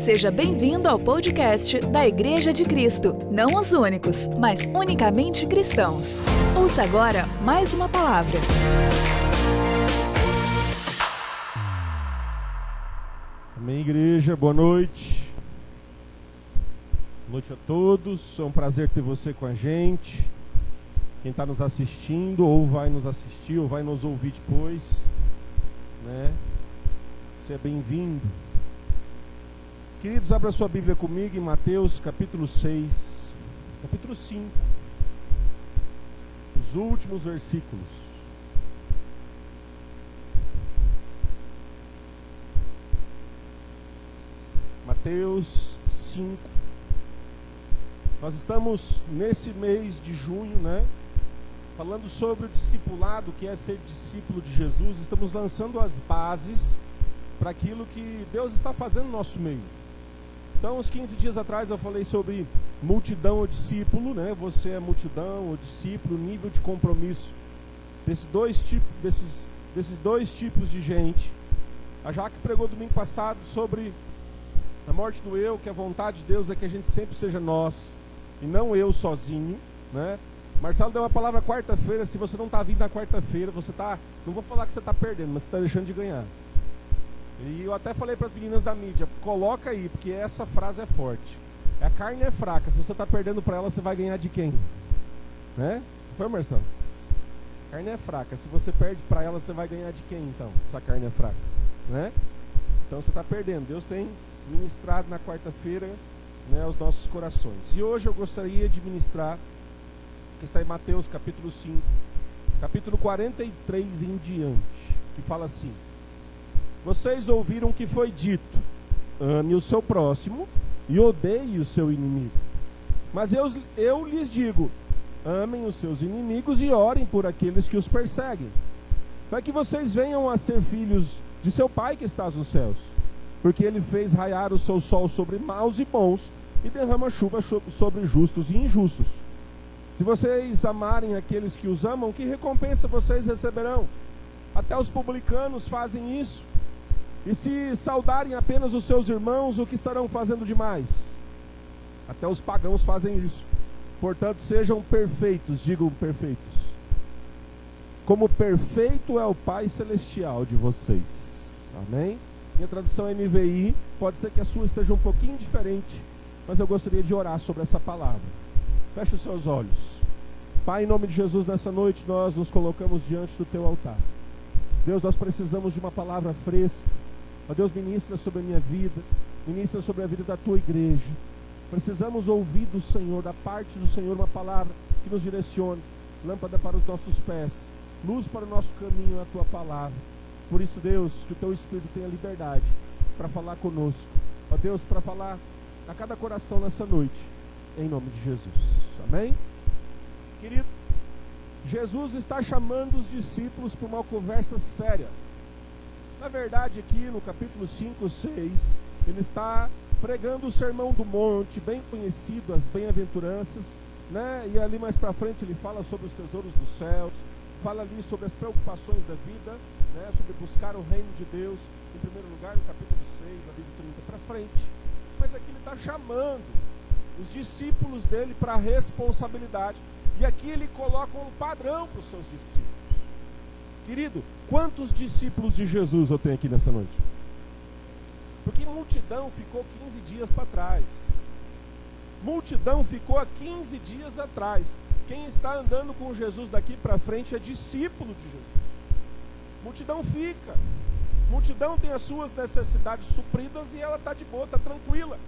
Seja bem-vindo ao podcast da Igreja de Cristo. Não os únicos, mas unicamente cristãos. Ouça agora mais uma palavra. Amém, igreja. Boa noite. Boa noite a todos. É um prazer ter você com a gente. Quem está nos assistindo, ou vai nos assistir, ou vai nos ouvir depois, né? Seja bem-vindo. Queridos, abra sua Bíblia comigo em Mateus capítulo 6, capítulo 5, os últimos versículos. Mateus 5. Nós estamos nesse mês de junho, né? Falando sobre o discipulado, que é ser discípulo de Jesus. Estamos lançando as bases para aquilo que Deus está fazendo no nosso meio. Então, uns 15 dias atrás eu falei sobre multidão ou discípulo, né? Você é multidão ou discípulo, nível de compromisso desses dois tipos, desses, desses dois tipos de gente. A Jaque pregou domingo passado sobre a morte do eu, que a vontade de Deus é que a gente sempre seja nós e não eu sozinho, né? Marcelo deu uma palavra quarta-feira, se você não está vindo na quarta-feira, você está, não vou falar que você está perdendo, mas você está deixando de ganhar. E eu até falei para as meninas da mídia, coloca aí, porque essa frase é forte. A carne é fraca, se você está perdendo para ela, você vai ganhar de quem? Né? Foi, Marcelo? A carne é fraca, se você perde para ela, você vai ganhar de quem então? Se a carne é fraca, né? Então você está perdendo. Deus tem ministrado na quarta-feira né, aos nossos corações. E hoje eu gostaria de ministrar, que está em Mateus capítulo 5, capítulo 43 em diante, que fala assim: vocês ouviram que foi dito: ame o seu próximo e odeie o seu inimigo. Mas eu, eu lhes digo: amem os seus inimigos e orem por aqueles que os perseguem, para que vocês venham a ser filhos de seu Pai que está nos céus. Porque ele fez raiar o seu sol sobre maus e bons e derrama chuva sobre justos e injustos. Se vocês amarem aqueles que os amam, que recompensa vocês receberão? Até os publicanos fazem isso. E se saudarem apenas os seus irmãos, o que estarão fazendo demais? Até os pagãos fazem isso. Portanto, sejam perfeitos, digam perfeitos. Como perfeito é o Pai Celestial de vocês. Amém? Minha tradução é NVI, pode ser que a sua esteja um pouquinho diferente, mas eu gostaria de orar sobre essa palavra. Feche os seus olhos. Pai, em nome de Jesus, nessa noite nós nos colocamos diante do teu altar. Deus, nós precisamos de uma palavra fresca Ó Deus, ministra sobre a minha vida, ministra sobre a vida da tua igreja. Precisamos ouvir do Senhor, da parte do Senhor, uma palavra que nos direcione, lâmpada para os nossos pés, luz para o nosso caminho, a tua palavra. Por isso, Deus, que o teu Espírito tenha liberdade para falar conosco. Ó Deus, para falar a cada coração nessa noite, em nome de Jesus. Amém? Querido, Jesus está chamando os discípulos para uma conversa séria. Na verdade, aqui no capítulo 5, 6, ele está pregando o sermão do monte, bem conhecido, as bem-aventuranças, né? E ali mais para frente ele fala sobre os tesouros dos céus, fala ali sobre as preocupações da vida, né? Sobre buscar o reino de Deus, em primeiro lugar, no capítulo 6, ali do 30 para frente. Mas aqui ele está chamando os discípulos dele para a responsabilidade. E aqui ele coloca um padrão para os seus discípulos. Querido, quantos discípulos de Jesus eu tenho aqui nessa noite? Porque multidão ficou 15 dias para trás. Multidão ficou há 15 dias atrás. Quem está andando com Jesus daqui para frente é discípulo de Jesus. Multidão fica. Multidão tem as suas necessidades supridas e ela está de boa, está tranquila.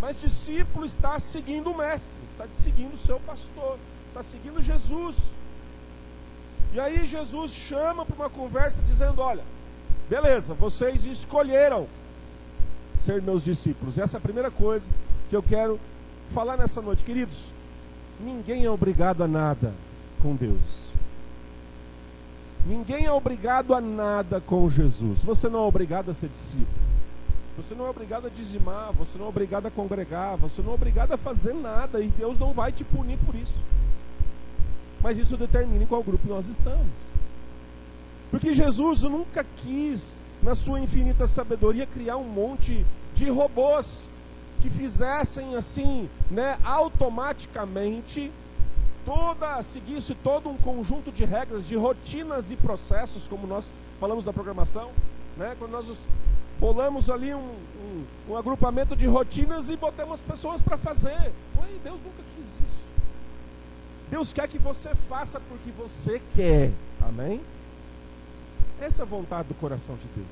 Mas discípulo está seguindo o mestre, está seguindo o seu pastor, está seguindo Jesus. E aí Jesus chama para uma conversa dizendo: Olha, beleza, vocês escolheram ser meus discípulos. Essa é a primeira coisa que eu quero falar nessa noite, queridos. Ninguém é obrigado a nada com Deus. Ninguém é obrigado a nada com Jesus. Você não é obrigado a ser discípulo. Você não é obrigado a dizimar, você não é obrigado a congregar, você não é obrigado a fazer nada e Deus não vai te punir por isso mas isso determina em qual grupo nós estamos. Porque Jesus nunca quis, na sua infinita sabedoria, criar um monte de robôs que fizessem assim, né, automaticamente toda seguisse todo um conjunto de regras, de rotinas e processos, como nós falamos da programação, né? Quando nós bolamos ali um, um, um agrupamento de rotinas e botamos pessoas para fazer. Ué, Deus nunca quis isso. Deus quer que você faça porque você quer. Amém? Essa é a vontade do coração de Deus.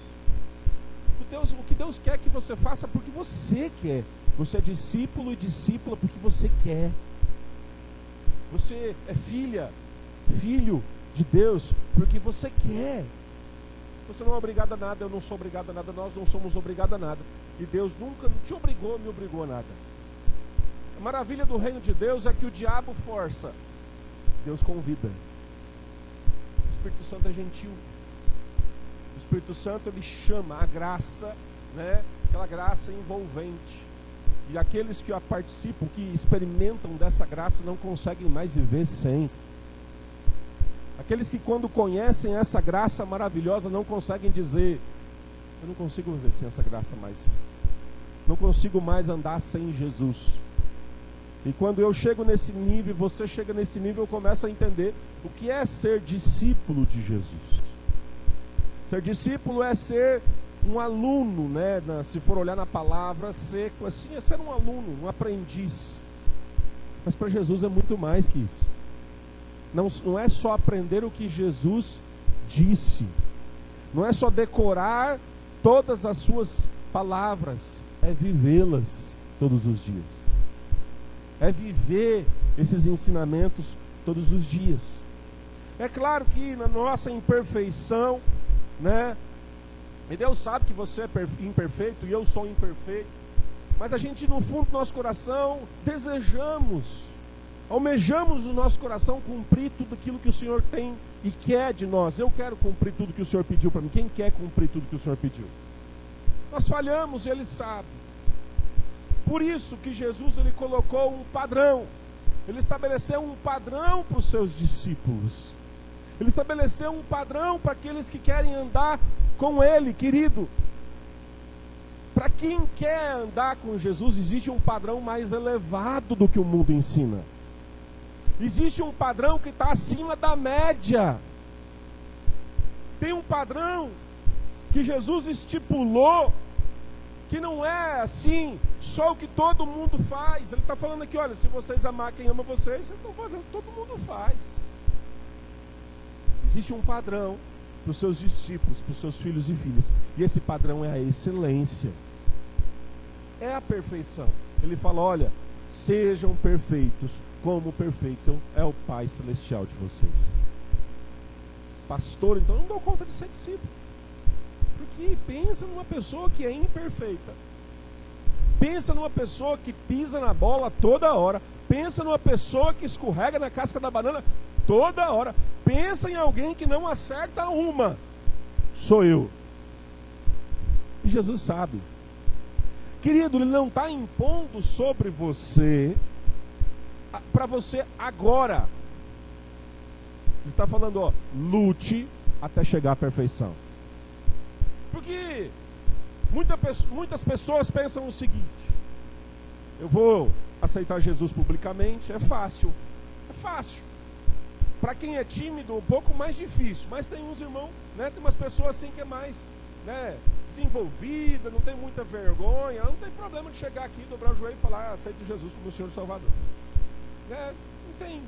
O, Deus. o que Deus quer que você faça porque você quer. Você é discípulo e discípula porque você quer. Você é filha, filho de Deus porque você quer. Você não é obrigado a nada, eu não sou obrigado a nada, nós não somos obrigados a nada. E Deus nunca te obrigou, me obrigou a nada. A maravilha do reino de Deus é que o diabo força, Deus convida. O Espírito Santo é gentil. O Espírito Santo ele chama a graça, né? Aquela graça envolvente. E aqueles que a participam, que experimentam dessa graça, não conseguem mais viver sem. Aqueles que, quando conhecem essa graça maravilhosa, não conseguem dizer: Eu não consigo viver sem essa graça mais. Não consigo mais andar sem Jesus. E quando eu chego nesse nível, você chega nesse nível, eu começo a entender o que é ser discípulo de Jesus. Ser discípulo é ser um aluno, né, se for olhar na palavra, seco, assim, é ser um aluno, um aprendiz. Mas para Jesus é muito mais que isso. Não, não é só aprender o que Jesus disse, não é só decorar todas as suas palavras, é vivê-las todos os dias. É viver esses ensinamentos todos os dias. É claro que na nossa imperfeição, né, e Deus sabe que você é imperfeito e eu sou imperfeito. Mas a gente, no fundo do nosso coração, desejamos, almejamos no nosso coração cumprir tudo aquilo que o Senhor tem e quer de nós. Eu quero cumprir tudo que o Senhor pediu para mim. Quem quer cumprir tudo que o Senhor pediu? Nós falhamos, Ele sabe. Por isso que Jesus ele colocou um padrão. Ele estabeleceu um padrão para os seus discípulos. Ele estabeleceu um padrão para aqueles que querem andar com Ele, querido. Para quem quer andar com Jesus, existe um padrão mais elevado do que o mundo ensina. Existe um padrão que está acima da média. Tem um padrão que Jesus estipulou, que não é assim, só o que todo mundo faz. Ele está falando aqui: olha, se vocês amar quem ama vocês, vocês estão fazendo, todo mundo faz. Existe um padrão para os seus discípulos, para os seus filhos e filhas. E esse padrão é a excelência. É a perfeição. Ele fala: olha, sejam perfeitos, como perfeito é o Pai Celestial de vocês. Pastor, então não dou conta de ser discípulo. Porque pensa numa pessoa que é imperfeita. Pensa numa pessoa que pisa na bola toda hora. Pensa numa pessoa que escorrega na casca da banana toda hora. Pensa em alguém que não acerta uma. Sou eu. E Jesus sabe. Querido, ele não está impondo sobre você para você agora. Ele está falando, ó, lute até chegar à perfeição. Porque muita, muitas pessoas pensam o seguinte: eu vou aceitar Jesus publicamente, é fácil. É fácil. Para quem é tímido, um pouco mais difícil. Mas tem uns irmãos, né? Tem umas pessoas assim que é mais né, desenvolvida, não tem muita vergonha. Não tem problema de chegar aqui, dobrar o joelho e falar, ah, aceito Jesus como o Senhor Salvador. Né? Não tem.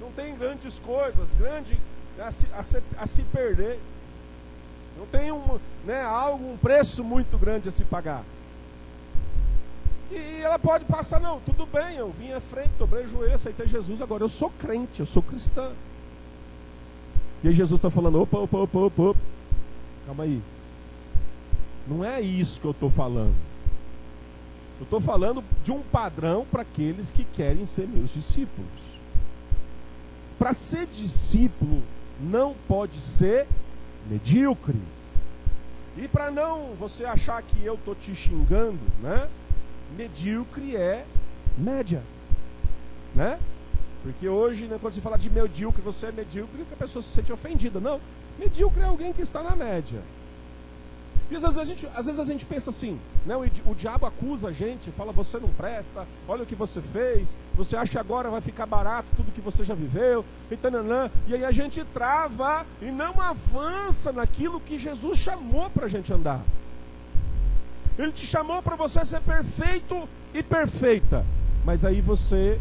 Não tem grandes coisas, grande a se, a se, a se perder. Não tem um, né, algo, um preço muito grande a se pagar. E ela pode passar, não, tudo bem, eu vim à frente, dobrei o joelho, aceitei Jesus, agora eu sou crente, eu sou cristã. E aí Jesus está falando, opa, opa, opa, opa, opa, calma aí. Não é isso que eu estou falando. Eu estou falando de um padrão para aqueles que querem ser meus discípulos. Para ser discípulo, não pode ser medíocre. E para não você achar que eu estou te xingando, né? medíocre é média. Né? Porque hoje, né, quando se fala de medíocre, você é medíocre, que a pessoa se sente ofendida. Não. Medíocre é alguém que está na média. E às vezes a gente, às vezes a gente pensa assim, né? o, o diabo acusa a gente, fala, você não presta, olha o que você fez, você acha que agora vai ficar barato tudo que você já viveu, e, tananã, e aí a gente trava e não avança naquilo que Jesus chamou para a gente andar. Ele te chamou para você ser perfeito e perfeita. Mas aí você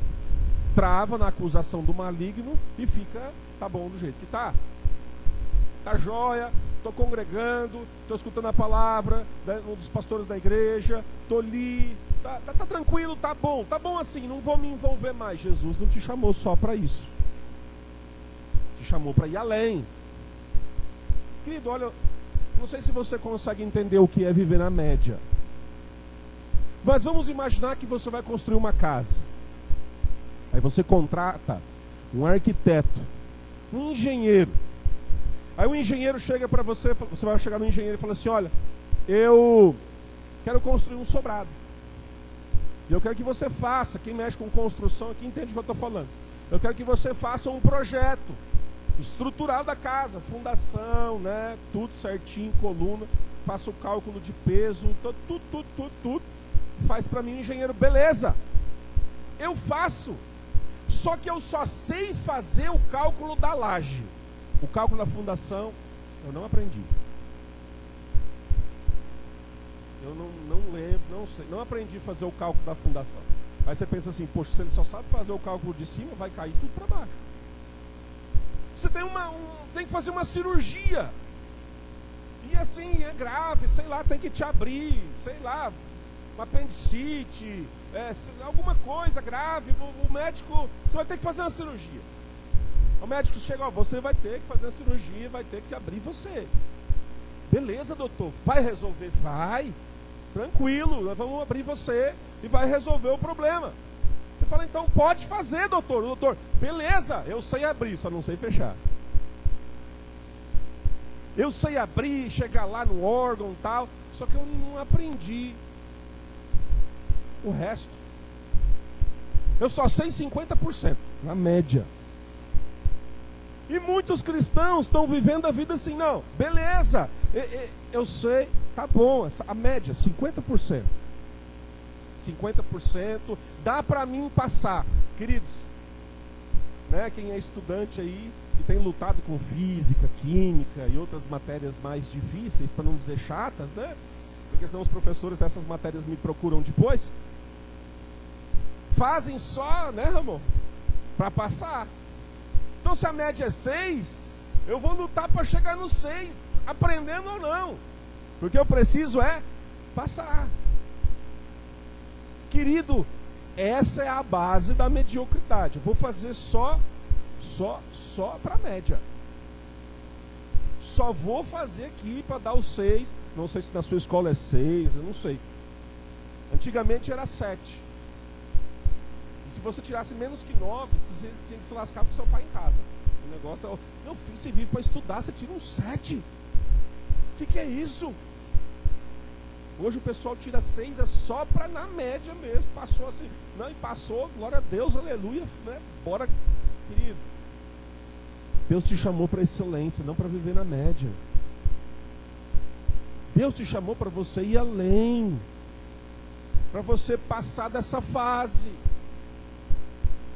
trava na acusação do maligno e fica, tá bom do jeito que tá. Tá jóia, estou congregando, estou escutando a palavra né, um dos pastores da igreja, estou ali, tá, tá, tá, tranquilo, tá bom, tá bom assim, não vou me envolver mais. Jesus não te chamou só para isso, te chamou para ir além. Querido, olha, não sei se você consegue entender o que é viver na média, mas vamos imaginar que você vai construir uma casa. Aí você contrata um arquiteto, um engenheiro Aí o engenheiro chega para você, você vai chegar no engenheiro e fala assim: Olha, eu quero construir um sobrado. E eu quero que você faça, quem mexe com construção aqui entende o que eu estou falando. Eu quero que você faça um projeto estrutural da casa, fundação, né? Tudo certinho, coluna, faça o cálculo de peso, tudo, tudo, tudo, tudo, tudo. Faz para mim o engenheiro, beleza. Eu faço. Só que eu só sei fazer o cálculo da laje. O cálculo da fundação, eu não aprendi. Eu não, não lembro, não sei, não aprendi a fazer o cálculo da fundação. Aí você pensa assim, poxa, se ele só sabe fazer o cálculo de cima, vai cair tudo para baixo. Você tem, uma, um, tem que fazer uma cirurgia. E assim, é grave, sei lá, tem que te abrir, sei lá, uma apendicite, é, alguma coisa grave, o, o médico, você vai ter que fazer uma cirurgia. O médico chega, ó, você vai ter que fazer a cirurgia, vai ter que abrir você. Beleza, doutor. Vai resolver? Vai. Tranquilo, nós vamos abrir você e vai resolver o problema. Você fala, então pode fazer, doutor. doutor, beleza, eu sei abrir, só não sei fechar. Eu sei abrir, chegar lá no órgão tal, só que eu não aprendi o resto. Eu só sei 50%, na média. E muitos cristãos estão vivendo a vida assim, não, beleza, eu sei, tá bom, a média, 50%. 50%, dá para mim passar. Queridos, né, quem é estudante aí e tem lutado com física, química e outras matérias mais difíceis, para não dizer chatas, né? Porque senão os professores dessas matérias me procuram depois. Fazem só, né, Ramon? Para passar. Então, se a média é 6, eu vou lutar para chegar no 6, aprendendo ou não. Porque eu preciso é passar. Querido, essa é a base da mediocridade. Eu vou fazer só, só, só para média. Só vou fazer aqui para dar o 6. Não sei se na sua escola é 6, eu não sei. Antigamente era 7 se você tirasse menos que 9, você tinha que se lascar com seu pai em casa. O negócio é, meu filho, você vive para estudar, você tira um 7. O que, que é isso? Hoje o pessoal tira 6, é só para na média mesmo. Passou assim, não, e passou, glória a Deus, aleluia, né? Bora, querido. Deus te chamou para excelência, não para viver na média. Deus te chamou para você ir além, para você passar dessa fase.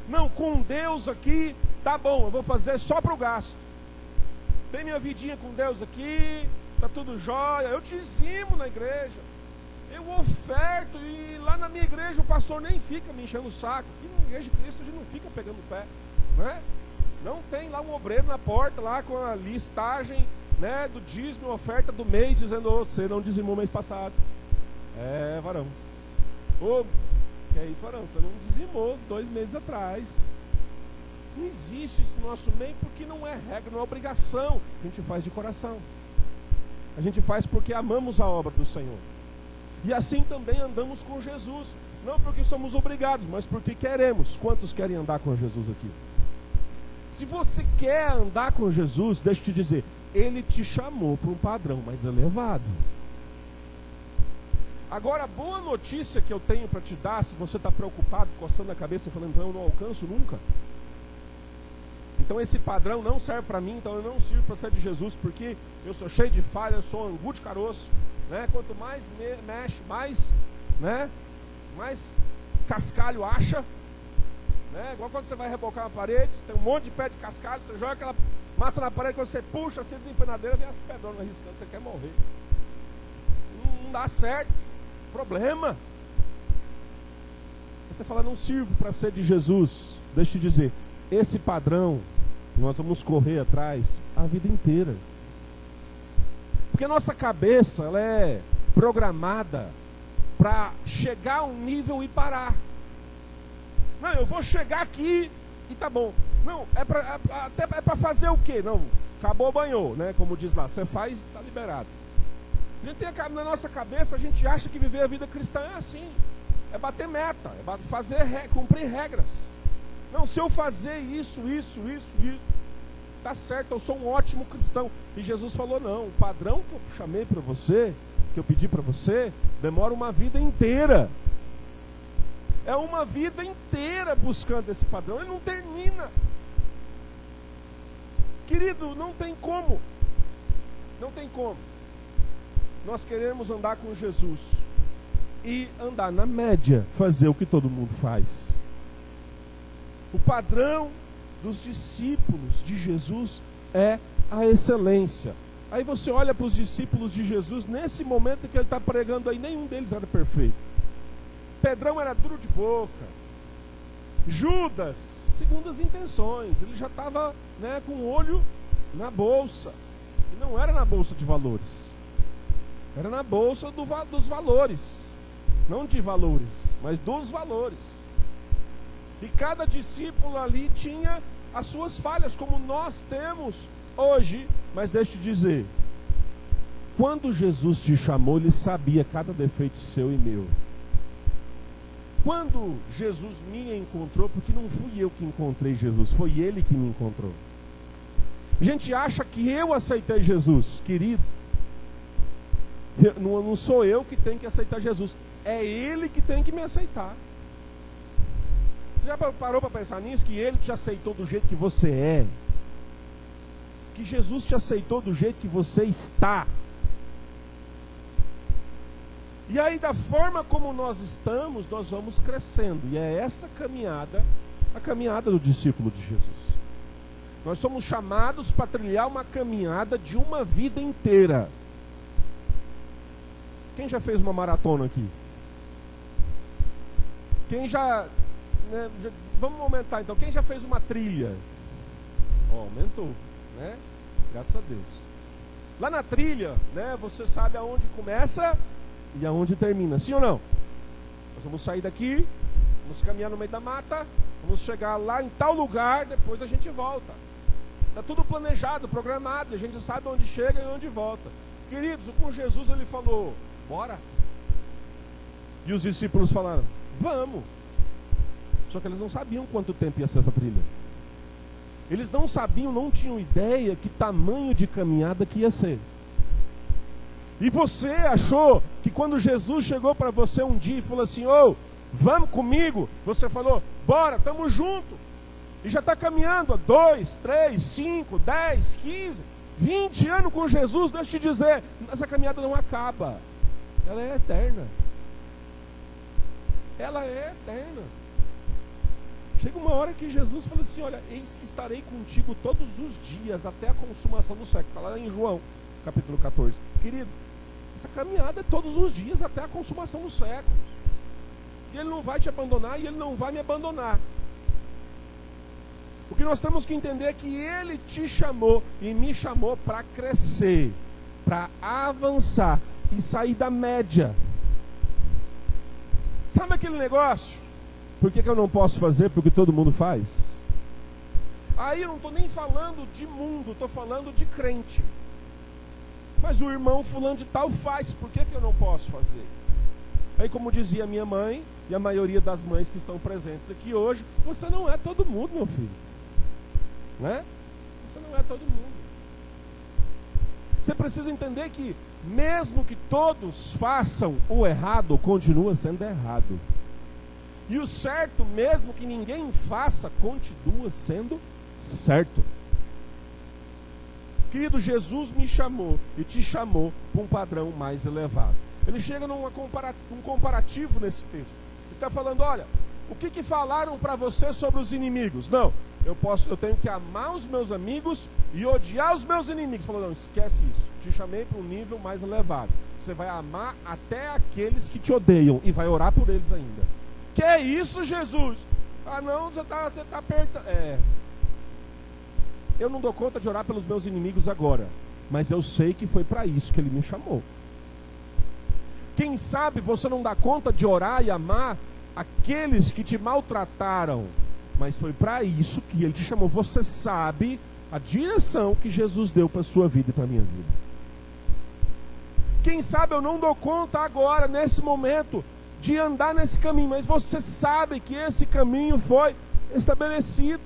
Não, com Deus aqui, tá bom, eu vou fazer só para o gasto. Tem minha vidinha com Deus aqui, tá tudo jóia. Eu dizimo na igreja. Eu oferto e lá na minha igreja o pastor nem fica me enchendo o saco. Aqui na igreja de Cristo a gente não fica pegando o pé, né? Não tem lá um obreiro na porta lá com a listagem, né, do dízimo, oferta do mês dizendo: oh, "Você não dizimou mês passado". É, varão. Ô, que é isso, varão? Você não dizimou dois meses atrás. Não existe isso no nosso meio porque não é regra, não é obrigação. A gente faz de coração. A gente faz porque amamos a obra do Senhor. E assim também andamos com Jesus. Não porque somos obrigados, mas porque queremos. Quantos querem andar com Jesus aqui? Se você quer andar com Jesus, deixa eu te dizer, ele te chamou para um padrão mais elevado. Agora, a boa notícia que eu tenho para te dar, se você está preocupado, coçando a cabeça e falando, então eu não alcanço nunca. Então esse padrão não serve para mim, então eu não sirvo para ser de Jesus, porque eu sou cheio de falha, eu sou angu de caroço. Né? Quanto mais me mexe, mais, né? mais cascalho acha. Né? Igual quando você vai rebocar uma parede, tem um monte de pé de cascalho, você joga aquela massa na parede, quando você puxa assim, desempenadeira, vem as pedronas arriscando, você quer morrer. Não, não dá certo. Problema. Você fala, não sirvo para ser de Jesus. Deixa eu te dizer, esse padrão nós vamos correr atrás a vida inteira. Porque nossa cabeça ela é programada para chegar a um nível e parar. Não, eu vou chegar aqui e tá bom. Não, é para é, até é para fazer o quê? Não, acabou, banhou, né? Como diz lá, você faz, está liberado. A gente tem na nossa cabeça, a gente acha que viver a vida cristã é assim. É bater meta, é fazer, cumprir regras. Não, se eu fazer isso, isso, isso, isso, tá certo, eu sou um ótimo cristão. E Jesus falou: não, o padrão que eu chamei para você, que eu pedi para você, demora uma vida inteira. É uma vida inteira buscando esse padrão, ele não termina. Querido, não tem como. Não tem como. Nós queremos andar com Jesus e andar na média, fazer o que todo mundo faz. O padrão dos discípulos de Jesus é a excelência. Aí você olha para os discípulos de Jesus, nesse momento que ele está pregando aí, nenhum deles era perfeito. Pedrão era duro de boca. Judas, segundo as intenções, ele já estava né, com o olho na bolsa. E não era na bolsa de valores, era na bolsa do, dos valores. Não de valores, mas dos valores. E cada discípulo ali tinha as suas falhas, como nós temos hoje. Mas deixa eu te dizer: quando Jesus te chamou, ele sabia cada defeito seu e meu. Quando Jesus me encontrou, porque não fui eu que encontrei Jesus, foi ele que me encontrou. A gente acha que eu aceitei Jesus, querido. Não, não sou eu que tenho que aceitar Jesus, é ele que tem que me aceitar. Você já parou para pensar nisso? Que Ele te aceitou do jeito que você é. Que Jesus te aceitou do jeito que você está. E aí, da forma como nós estamos, nós vamos crescendo. E é essa caminhada, a caminhada do discípulo de Jesus. Nós somos chamados para trilhar uma caminhada de uma vida inteira. Quem já fez uma maratona aqui? Quem já né, vamos aumentar então. Quem já fez uma trilha? Aumentou, né? Graças a Deus. Lá na trilha, né, você sabe aonde começa e aonde termina, sim ou não? Nós vamos sair daqui, vamos caminhar no meio da mata, vamos chegar lá em tal lugar, depois a gente volta. Está tudo planejado, programado, a gente sabe onde chega e onde volta. Queridos, com Jesus ele falou: bora. E os discípulos falaram: vamos. Só que eles não sabiam quanto tempo ia ser essa trilha. Eles não sabiam, não tinham ideia que tamanho de caminhada que ia ser. E você achou que quando Jesus chegou para você um dia e falou assim: Ô, oh, vamos comigo? Você falou: bora, estamos junto. E já está caminhando há dois, três, cinco, dez, quinze, vinte anos com Jesus. Deixa eu te dizer: essa caminhada não acaba, ela é eterna. Ela é eterna. Chega uma hora que Jesus fala assim: Olha, eis que estarei contigo todos os dias, até a consumação do século. Está lá em João, capítulo 14. Querido, essa caminhada é todos os dias até a consumação dos séculos. E Ele não vai te abandonar e Ele não vai me abandonar. O que nós temos que entender é que Ele te chamou e me chamou para crescer, para avançar e sair da média. Sabe aquele negócio? Por que, que eu não posso fazer porque todo mundo faz? Aí eu não estou nem falando de mundo, estou falando de crente. Mas o irmão fulano de tal faz, por que, que eu não posso fazer? Aí, como dizia minha mãe, e a maioria das mães que estão presentes aqui hoje, você não é todo mundo, meu filho. Né? Você não é todo mundo. Você precisa entender que, mesmo que todos façam o errado, continua sendo errado. E o certo, mesmo que ninguém faça, continua sendo certo. Querido, Jesus me chamou e te chamou para um padrão mais elevado. Ele chega num comparativo nesse texto. Ele está falando: olha, o que, que falaram para você sobre os inimigos? Não, eu posso, eu tenho que amar os meus amigos e odiar os meus inimigos. Falou, não, esquece isso. Te chamei para um nível mais elevado. Você vai amar até aqueles que te odeiam e vai orar por eles ainda. Que é isso, Jesus? Ah, não, você está você tá apertando. É, eu não dou conta de orar pelos meus inimigos agora, mas eu sei que foi para isso que ele me chamou. Quem sabe você não dá conta de orar e amar aqueles que te maltrataram, mas foi para isso que ele te chamou. Você sabe a direção que Jesus deu para sua vida e para minha vida. Quem sabe eu não dou conta agora, nesse momento, de andar nesse caminho, mas você sabe que esse caminho foi estabelecido.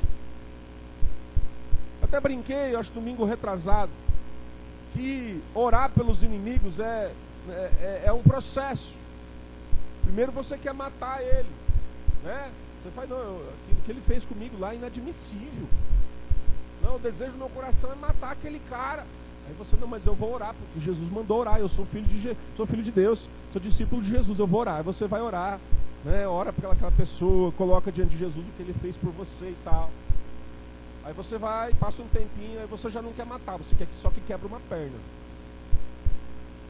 Até brinquei, acho domingo retrasado, que orar pelos inimigos é, é, é, é um processo. Primeiro você quer matar ele, né? Você faz, não, aquilo que ele fez comigo lá é inadmissível. Não, o desejo do meu coração é matar aquele cara. Aí você, não, mas eu vou orar, porque Jesus mandou orar, eu sou filho de, sou filho de Deus, sou discípulo de Jesus, eu vou orar. Aí você vai orar, né? ora por aquela pessoa, coloca diante de Jesus o que ele fez por você e tal. Aí você vai, passa um tempinho, aí você já não quer matar, você quer só que quebra uma perna.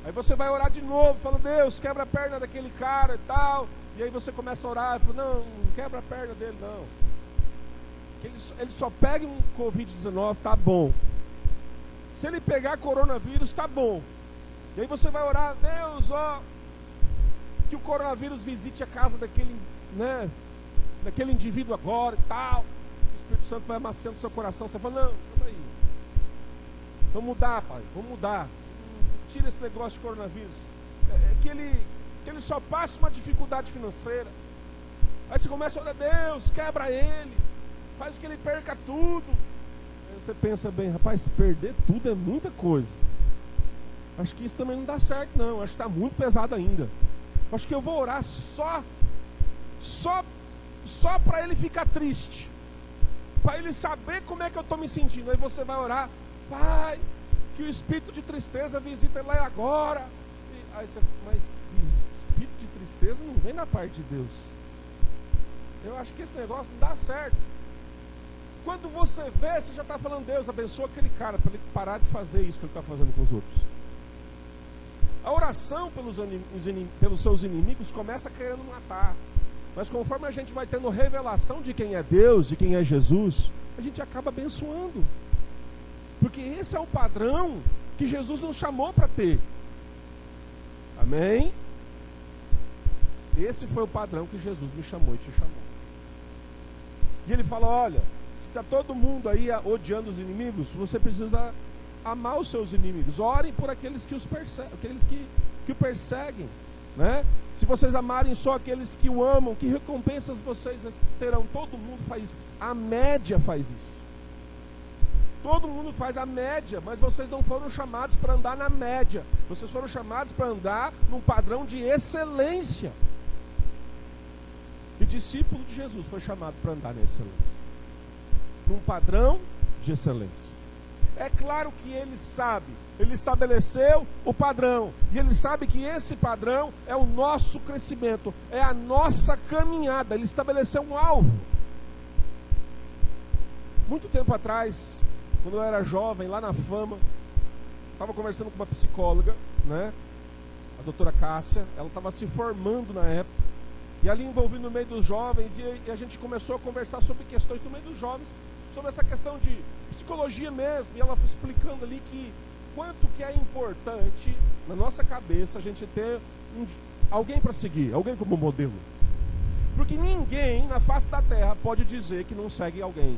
Aí você vai orar de novo, falando, Deus, quebra a perna daquele cara e tal. E aí você começa a orar e fala, não, não quebra a perna dele, não. Ele, ele só pega um Covid-19, tá bom. Se ele pegar coronavírus, tá bom. E aí você vai orar, Deus, ó, que o coronavírus visite a casa daquele, né, daquele indivíduo agora e tal. Espírito Santo vai amaciando seu coração. Você fala, não, calma aí. Vamos mudar, pai, vamos mudar. Tira esse negócio de coronavírus. É, é que, ele, que ele só passa uma dificuldade financeira. Aí você começa a orar, Deus, quebra ele. Faz que ele perca tudo. Aí você pensa bem, rapaz, perder tudo é muita coisa. Acho que isso também não dá certo, não. Acho que está muito pesado ainda. Acho que eu vou orar só, só, só para ele ficar triste para ele saber como é que eu estou me sentindo. Aí você vai orar, Pai, que o espírito de tristeza visita lá agora. E, aí você, mas tristeza não vem da parte de Deus. Eu acho que esse negócio não dá certo. Quando você vê, você já está falando, Deus, abençoa aquele cara para ele parar de fazer isso que ele está fazendo com os outros. A oração pelos, pelos seus inimigos começa querendo matar. Mas conforme a gente vai tendo revelação de quem é Deus, de quem é Jesus, a gente acaba abençoando. Porque esse é o padrão que Jesus nos chamou para ter. Amém? Esse foi o padrão que Jesus me chamou e te chamou. E ele fala: olha, se está todo mundo aí odiando os inimigos, você precisa amar os seus inimigos. Orem por aqueles que os perseguem, aqueles que, que o perseguem. Né? Se vocês amarem só aqueles que o amam, que recompensas vocês terão? Todo mundo faz isso. A média faz isso. Todo mundo faz a média, mas vocês não foram chamados para andar na média. Vocês foram chamados para andar num padrão de excelência. E discípulo de Jesus foi chamado para andar na excelência. Num padrão de excelência. É claro que ele sabe, ele estabeleceu o padrão, e ele sabe que esse padrão é o nosso crescimento, é a nossa caminhada. Ele estabeleceu um alvo. Muito tempo atrás, quando eu era jovem, lá na Fama, estava conversando com uma psicóloga, né? A doutora Cássia, ela estava se formando na época, e ali envolvido no meio dos jovens, e, a gente começou a conversar sobre questões do meio dos jovens, sobre essa questão de psicologia mesmo, e ela explicando ali que quanto que é importante na nossa cabeça a gente ter um, alguém para seguir, alguém como modelo. Porque ninguém na face da terra pode dizer que não segue alguém.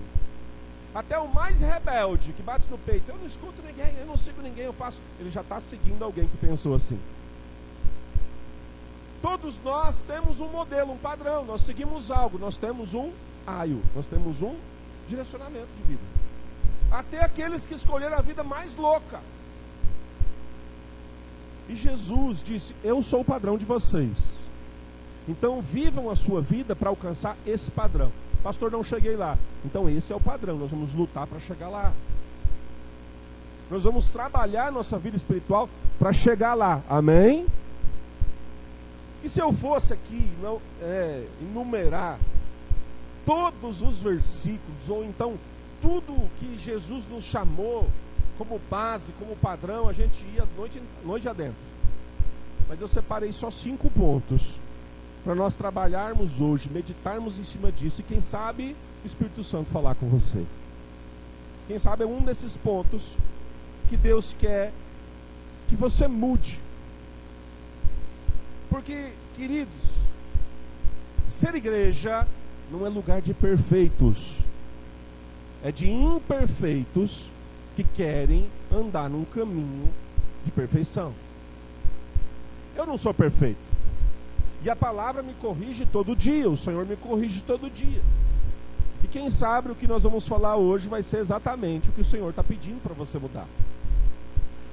Até o mais rebelde que bate no peito, eu não escuto ninguém, eu não sigo ninguém, eu faço. Ele já está seguindo alguém que pensou assim. Todos nós temos um modelo, um padrão, nós seguimos algo, nós temos um aio, nós temos um direcionamento de vida. Até aqueles que escolheram a vida mais louca. E Jesus disse: Eu sou o padrão de vocês. Então vivam a sua vida para alcançar esse padrão. Pastor, não cheguei lá. Então esse é o padrão, nós vamos lutar para chegar lá. Nós vamos trabalhar nossa vida espiritual para chegar lá. Amém? E se eu fosse aqui não, é, enumerar todos os versículos, ou então tudo que Jesus nos chamou como base, como padrão, a gente ia noite, noite adentro. Mas eu separei só cinco pontos para nós trabalharmos hoje, meditarmos em cima disso e quem sabe o Espírito Santo falar com você. Quem sabe é um desses pontos que Deus quer que você mude. Porque, queridos, ser igreja não é lugar de perfeitos, é de imperfeitos que querem andar num caminho de perfeição. Eu não sou perfeito. E a palavra me corrige todo dia, o Senhor me corrige todo dia. E quem sabe o que nós vamos falar hoje vai ser exatamente o que o Senhor está pedindo para você mudar.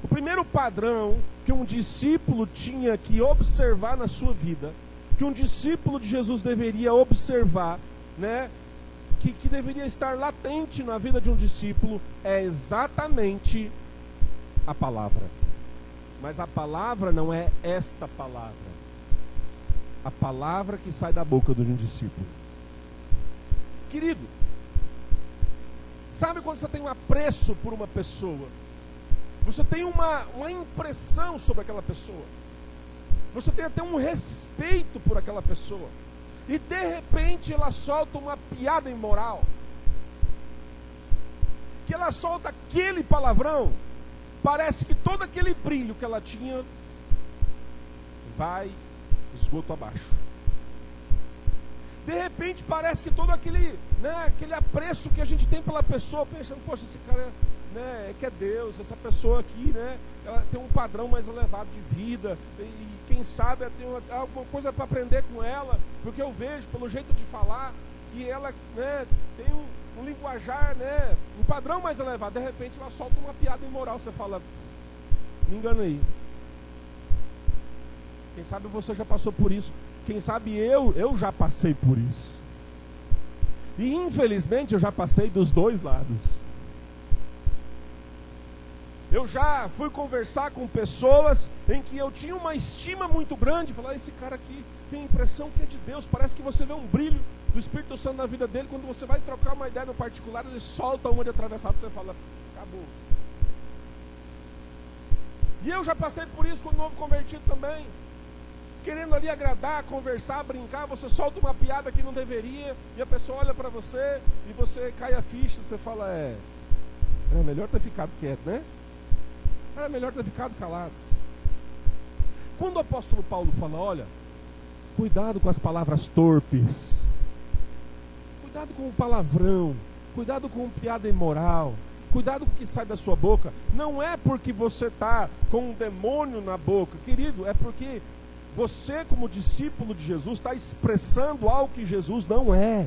O primeiro padrão que um discípulo tinha que observar na sua vida, que um discípulo de Jesus deveria observar, né, que, que deveria estar latente na vida de um discípulo, é exatamente a palavra. Mas a palavra não é esta palavra. A palavra que sai da boca de um discípulo. Querido, sabe quando você tem um apreço por uma pessoa? Você tem uma, uma impressão sobre aquela pessoa. Você tem até um respeito por aquela pessoa. E de repente ela solta uma piada imoral. Que ela solta aquele palavrão. Parece que todo aquele brilho que ela tinha vai esgoto abaixo. De repente parece que todo aquele, né, aquele apreço que a gente tem pela pessoa, pensando, poxa, esse cara é né, é que é Deus, essa pessoa aqui, né, ela tem um padrão mais elevado de vida, e, quem sabe tem uma, alguma coisa para aprender com ela, porque eu vejo pelo jeito de falar que ela né, tem um, um linguajar, né, um padrão mais elevado. De repente ela solta uma piada imoral, você fala, me engana aí. Quem sabe você já passou por isso. Quem sabe eu, eu já passei por isso. E infelizmente eu já passei dos dois lados. Eu já fui conversar com pessoas em que eu tinha uma estima muito grande, falar, esse cara aqui tem a impressão que é de Deus, parece que você vê um brilho do Espírito Santo na vida dele, quando você vai trocar uma ideia no particular, ele solta uma de atravessado, você fala, acabou. E eu já passei por isso com o novo convertido também. Querendo ali agradar, conversar, brincar, você solta uma piada que não deveria, e a pessoa olha para você e você cai a ficha, você fala, é, é melhor ter ficado quieto, né? Era melhor ter ficado calado. Quando o apóstolo Paulo fala, olha, cuidado com as palavras torpes, cuidado com o palavrão, cuidado com piada imoral, cuidado com o que sai da sua boca, não é porque você está com um demônio na boca, querido, é porque você, como discípulo de Jesus, está expressando algo que Jesus não é.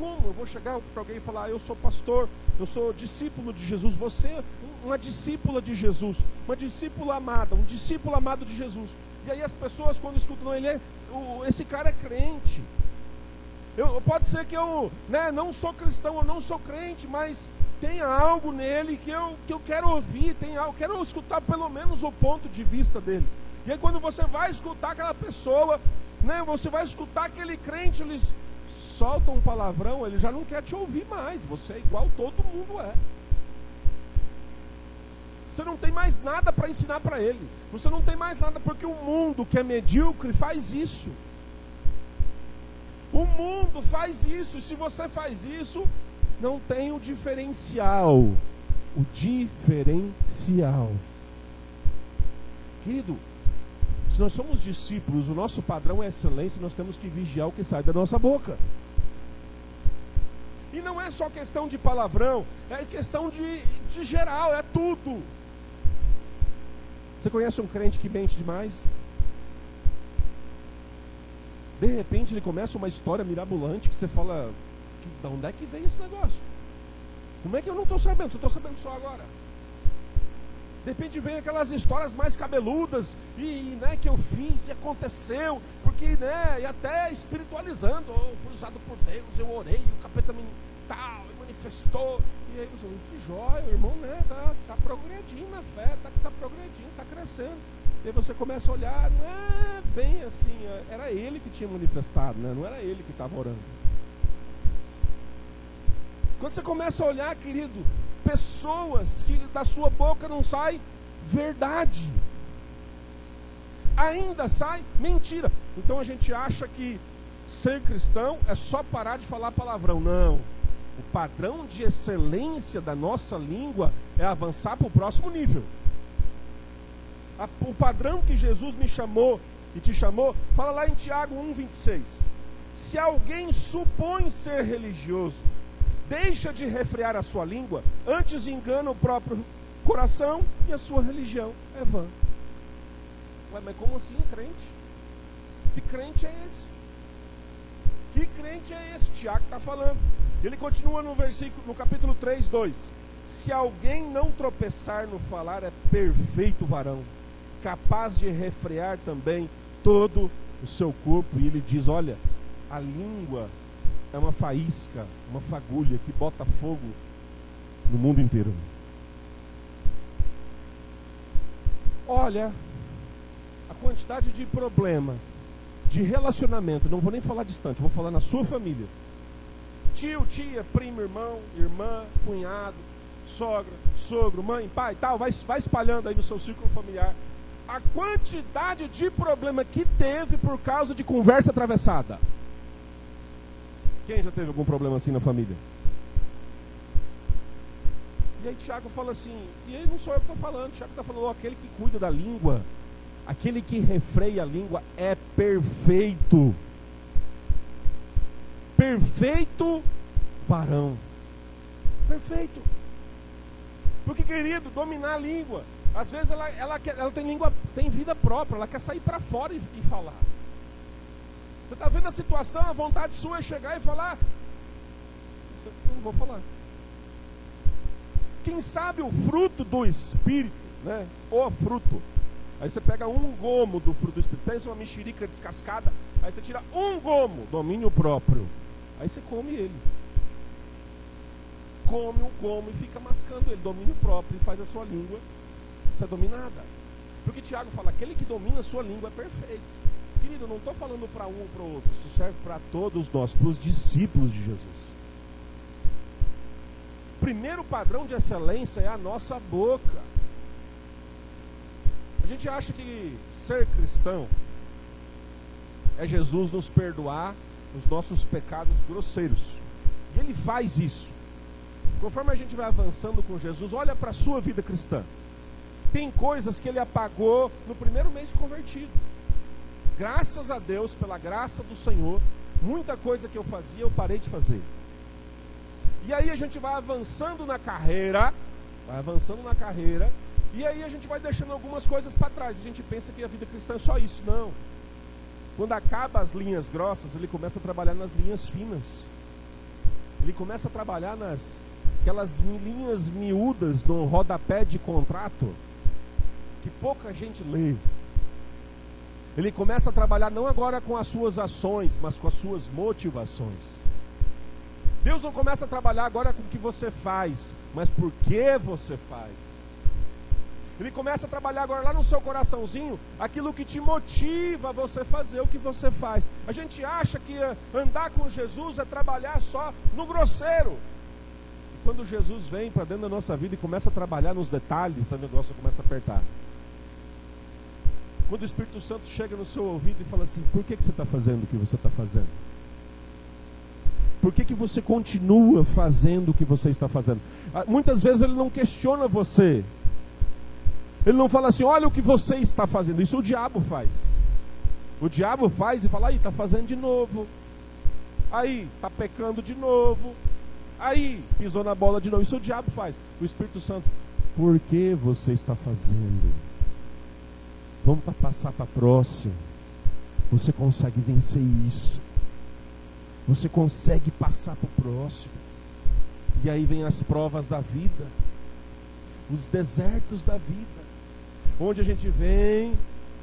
Como eu vou chegar para alguém e falar, eu sou pastor, eu sou discípulo de Jesus, você uma discípula de Jesus, uma discípula amada, um discípulo amado de Jesus. E aí as pessoas quando escutam, ele é, o, esse cara é crente. Eu, pode ser que eu né, não sou cristão, eu não sou crente, mas tem algo nele que eu, que eu quero ouvir, tem algo, quero escutar pelo menos o ponto de vista dele. E aí quando você vai escutar aquela pessoa, né, você vai escutar aquele crente, eles solta um palavrão, ele já não quer te ouvir mais. Você é igual todo mundo é. Você não tem mais nada para ensinar para ele. Você não tem mais nada porque o mundo que é medíocre faz isso. O mundo faz isso. Se você faz isso, não tem o diferencial. O diferencial. Querido, se nós somos discípulos, o nosso padrão é excelência, nós temos que vigiar o que sai da nossa boca. E não é só questão de palavrão, é questão de, de geral, é tudo. Você conhece um crente que mente demais? De repente ele começa uma história mirabolante que você fala, de onde é que veio esse negócio? Como é que eu não estou sabendo? Estou sabendo só agora. De repente vem aquelas histórias mais cabeludas e, né, que eu fiz e aconteceu, porque, né, e até espiritualizando, oh, fui usado por Deus, eu orei, o capeta me tal, e manifestou. E aí você, que joia, o irmão, né, tá, tá progredindo na fé, tá, tá progredindo, tá crescendo. E aí você começa a olhar, não é bem assim, é, era ele que tinha manifestado, né, não era ele que estava orando. Quando você começa a olhar, querido, pessoas que da sua boca não sai verdade. Ainda sai mentira. Então a gente acha que ser cristão é só parar de falar palavrão. Não. O padrão de excelência da nossa língua é avançar para o próximo nível. O padrão que Jesus me chamou e te chamou, fala lá em Tiago 1,26. Se alguém supõe ser religioso, deixa de refrear a sua língua, antes engana o próprio coração e a sua religião é vã. Ué, mas como assim, crente? Que crente é esse? Que crente é esse? Tiago está falando. Ele continua no versículo, no capítulo 3, 2. Se alguém não tropeçar no falar, é perfeito varão, capaz de refrear também todo o seu corpo. E ele diz: Olha, a língua é uma faísca, uma fagulha que bota fogo no mundo inteiro. Olha a quantidade de problema, de relacionamento, não vou nem falar distante, vou falar na sua família. Tio, tia, primo, irmão, irmã, cunhado, sogra, sogro, mãe, pai, tal, vai, vai espalhando aí no seu círculo familiar. A quantidade de problema que teve por causa de conversa atravessada. Quem já teve algum problema assim na família? E aí Tiago fala assim, e aí não sou eu que estou falando, Tiago está falando, oh, aquele que cuida da língua, aquele que refreia a língua é perfeito. Perfeito varão. Perfeito. Porque, querido, dominar a língua, às vezes ela, ela, ela tem língua, tem vida própria, ela quer sair para fora e, e falar. Você está vendo a situação, a vontade sua é chegar e falar. Eu não vou falar. Quem sabe o fruto do Espírito, né? O fruto. Aí você pega um gomo do fruto do Espírito, pensa uma mexerica descascada, aí você tira um gomo, domínio próprio. Aí você come ele. Come um gomo e fica mascando ele, domínio próprio, e faz a sua língua ser dominada. Porque Tiago fala, aquele que domina a sua língua é perfeito. Querido, não estou falando para um ou para o outro, isso serve para todos nós, para os discípulos de Jesus. Primeiro padrão de excelência é a nossa boca. A gente acha que ser cristão é Jesus nos perdoar os nossos pecados grosseiros. E ele faz isso. Conforme a gente vai avançando com Jesus, olha para a sua vida cristã. Tem coisas que ele apagou no primeiro mês de convertido graças a Deus, pela graça do Senhor, muita coisa que eu fazia eu parei de fazer. E aí a gente vai avançando na carreira, vai avançando na carreira, e aí a gente vai deixando algumas coisas para trás. A gente pensa que a vida cristã é só isso. Não. Quando acaba as linhas grossas, ele começa a trabalhar nas linhas finas. Ele começa a trabalhar nas aquelas linhas miúdas no rodapé de contrato que pouca gente lê. Ele começa a trabalhar não agora com as suas ações, mas com as suas motivações. Deus não começa a trabalhar agora com o que você faz, mas por que você faz. Ele começa a trabalhar agora lá no seu coraçãozinho aquilo que te motiva a você fazer o que você faz. A gente acha que andar com Jesus é trabalhar só no grosseiro. E quando Jesus vem para dentro da nossa vida e começa a trabalhar nos detalhes, o negócio começa a apertar. Quando o Espírito Santo chega no seu ouvido e fala assim: por que, que você está fazendo o que você está fazendo? Por que, que você continua fazendo o que você está fazendo? Ah, muitas vezes ele não questiona você. Ele não fala assim: olha o que você está fazendo. Isso o diabo faz. O diabo faz e fala: aí, está fazendo de novo. Aí, está pecando de novo. Aí, pisou na bola de novo. Isso o diabo faz. O Espírito Santo, por que você está fazendo? Vamos passar para próximo. Você consegue vencer isso. Você consegue passar para o próximo. E aí vem as provas da vida. os desertos da vida, onde a gente vem,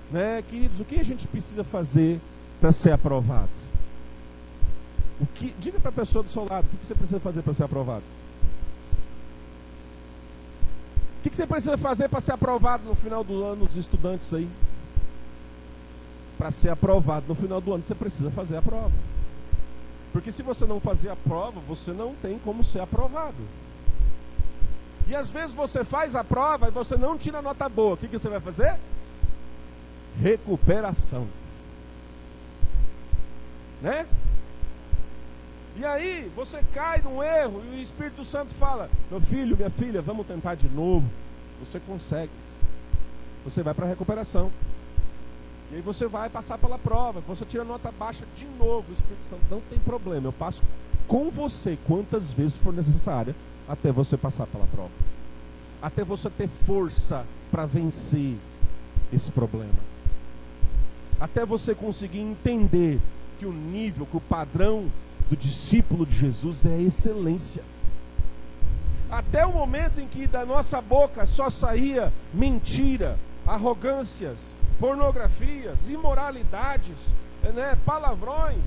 né, queridos, o que a gente precisa fazer para ser aprovado? O que, diga para a pessoa do seu lado, o que você precisa fazer para ser aprovado? O que você precisa fazer para ser aprovado no final do ano, os estudantes aí? Para ser aprovado no final do ano, você precisa fazer a prova. Porque se você não fazer a prova, você não tem como ser aprovado. E às vezes você faz a prova e você não tira nota boa. O que, que você vai fazer? Recuperação. Né? E aí você cai num erro e o Espírito Santo fala: Meu filho, minha filha, vamos tentar de novo. Você consegue. Você vai para a recuperação. E aí você vai passar pela prova. Você tira nota baixa de novo. O Espírito Santo não tem problema. Eu passo com você quantas vezes for necessária até você passar pela prova. Até você ter força para vencer esse problema. Até você conseguir entender que o nível, que o padrão do discípulo de Jesus é a excelência. Até o momento em que da nossa boca só saía mentira, arrogâncias, pornografias, imoralidades, né, palavrões,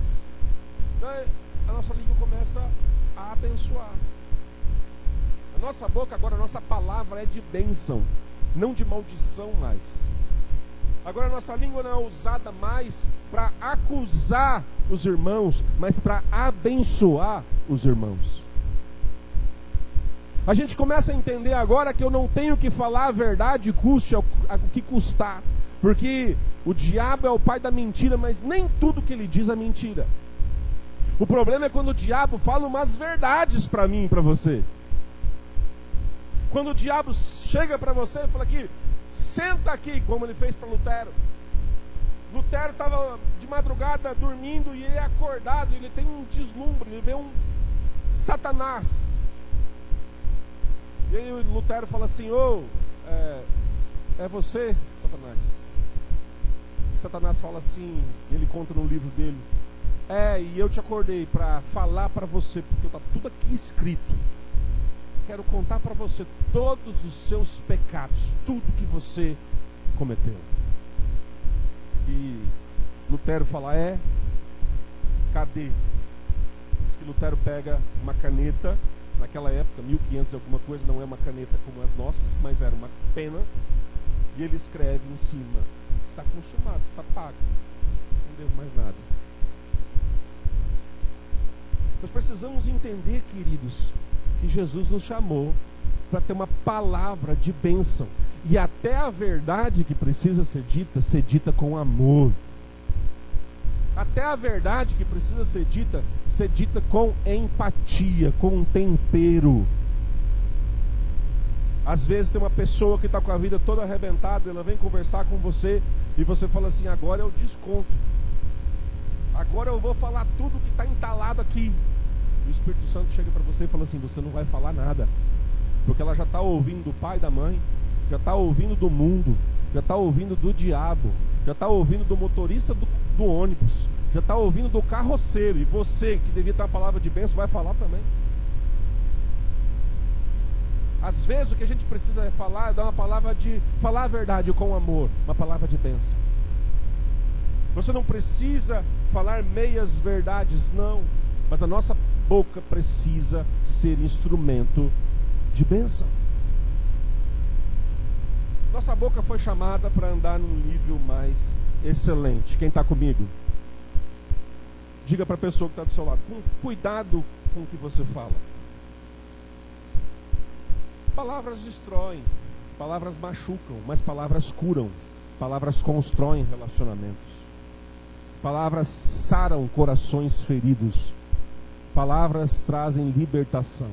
né, a nossa língua começa a abençoar. A nossa boca agora, a nossa palavra é de bênção, não de maldição mais. Agora nossa língua não é usada mais para acusar os irmãos, mas para abençoar os irmãos. A gente começa a entender agora que eu não tenho que falar a verdade, custe o que custar, porque o diabo é o pai da mentira, mas nem tudo que ele diz é mentira. O problema é quando o diabo fala umas verdades para mim e para você. Quando o diabo chega para você e fala aqui, senta aqui, como ele fez para Lutero. Lutero estava de madrugada dormindo e ele é acordado, ele tem um deslumbre, ele vê um Satanás. E aí Lutero fala assim: Ô, oh, é, é você, Satanás? E Satanás fala assim, ele conta no livro dele: É, e eu te acordei para falar para você, porque está tudo aqui escrito. Quero contar para você todos os seus pecados, tudo que você cometeu que Lutero fala é, cadê? Diz que Lutero pega uma caneta, naquela época, 1500 e alguma coisa, não é uma caneta como as nossas, mas era uma pena, e ele escreve em cima: está consumado, está pago, não devo mais nada. Nós precisamos entender, queridos, que Jesus nos chamou para ter uma palavra de bênção. E até a verdade que precisa ser dita, ser dita com amor. Até a verdade que precisa ser dita, ser dita com empatia, com tempero. Às vezes tem uma pessoa que está com a vida toda arrebentada, ela vem conversar com você e você fala assim: agora é o desconto. Agora eu vou falar tudo que está entalado aqui. O Espírito Santo chega para você e fala assim: você não vai falar nada, porque ela já está ouvindo do pai e da mãe, já está ouvindo do mundo, já está ouvindo do diabo, já está ouvindo do motorista do, do ônibus, já está ouvindo do carroceiro. E você, que devia ter uma palavra de bênção, vai falar também. Às vezes o que a gente precisa é falar, é dar uma palavra de. falar a verdade com amor, uma palavra de bênção. Você não precisa falar meias verdades, não. Mas a nossa boca precisa ser instrumento de bênção. Nossa boca foi chamada para andar num nível mais excelente. Quem está comigo? Diga para a pessoa que está do seu lado, com cuidado com o que você fala. Palavras destroem, palavras machucam, mas palavras curam, palavras constroem relacionamentos. Palavras saram corações feridos. Palavras trazem libertação.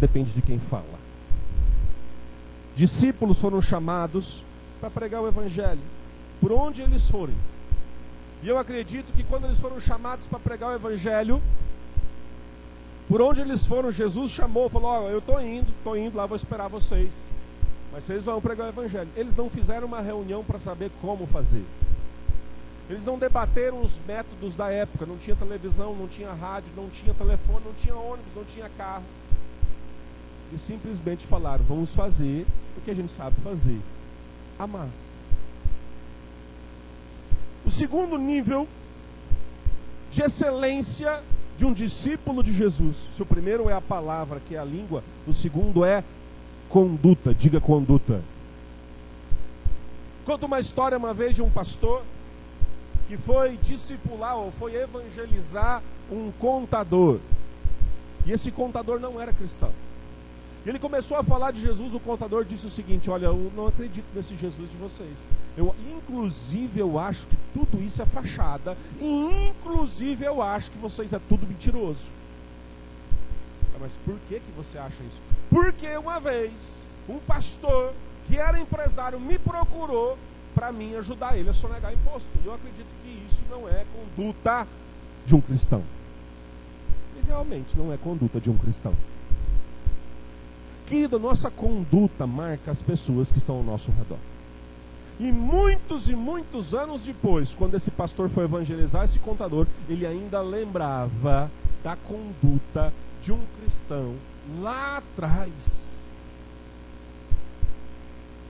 Depende de quem fala. Discípulos foram chamados para pregar o Evangelho, por onde eles forem. E eu acredito que quando eles foram chamados para pregar o Evangelho, por onde eles foram, Jesus chamou, falou: Ó, oh, eu estou indo, estou indo lá, vou esperar vocês. Mas vocês vão pregar o Evangelho. Eles não fizeram uma reunião para saber como fazer. Eles não debateram os métodos da época. Não tinha televisão, não tinha rádio, não tinha telefone, não tinha ônibus, não tinha carro. e simplesmente falaram: vamos fazer o que a gente sabe fazer: amar. O segundo nível de excelência de um discípulo de Jesus. Se o primeiro é a palavra, que é a língua, o segundo é conduta, diga conduta. Conta uma história uma vez de um pastor que foi discipular ou foi evangelizar um contador. E esse contador não era cristão. Ele começou a falar de Jesus, o contador disse o seguinte: Olha, eu não acredito nesse Jesus de vocês. Eu, inclusive, eu acho que tudo isso é fachada. E, inclusive, eu acho que vocês é tudo mentiroso. Ah, mas por que, que você acha isso? Porque uma vez, um pastor que era empresário me procurou para mim ajudar ele a sonegar imposto. E eu acredito que isso não é conduta de um cristão. E realmente não é conduta de um cristão. Querido, nossa conduta marca as pessoas que estão ao nosso redor. E muitos e muitos anos depois, quando esse pastor foi evangelizar esse contador, ele ainda lembrava da conduta de um cristão lá atrás.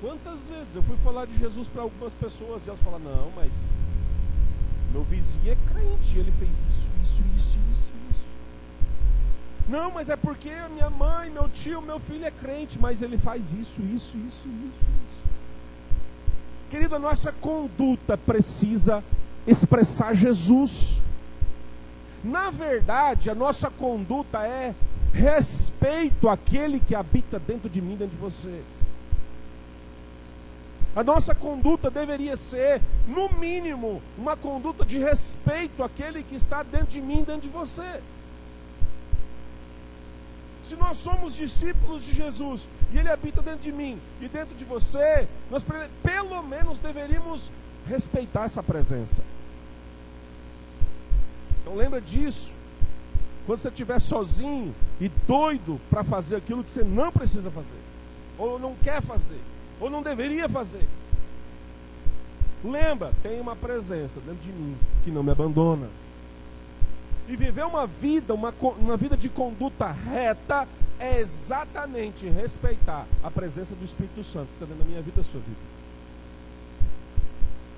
Quantas vezes eu fui falar de Jesus para algumas pessoas e elas falam: Não, mas meu vizinho é crente, ele fez isso, isso, isso, isso, não, mas é porque minha mãe, meu tio, meu filho é crente, mas ele faz isso, isso, isso, isso, isso. Querido, a nossa conduta precisa expressar Jesus. Na verdade, a nossa conduta é respeito àquele que habita dentro de mim, dentro de você. A nossa conduta deveria ser, no mínimo, uma conduta de respeito àquele que está dentro de mim, dentro de você. Se nós somos discípulos de Jesus e Ele habita dentro de mim e dentro de você, nós pelo menos deveríamos respeitar essa presença. Então lembra disso. Quando você estiver sozinho e doido para fazer aquilo que você não precisa fazer, ou não quer fazer, ou não deveria fazer. Lembra, tem uma presença dentro de mim que não me abandona. E viver uma vida, uma, uma vida de conduta reta, é exatamente respeitar a presença do Espírito Santo que está dentro da minha vida e da sua vida.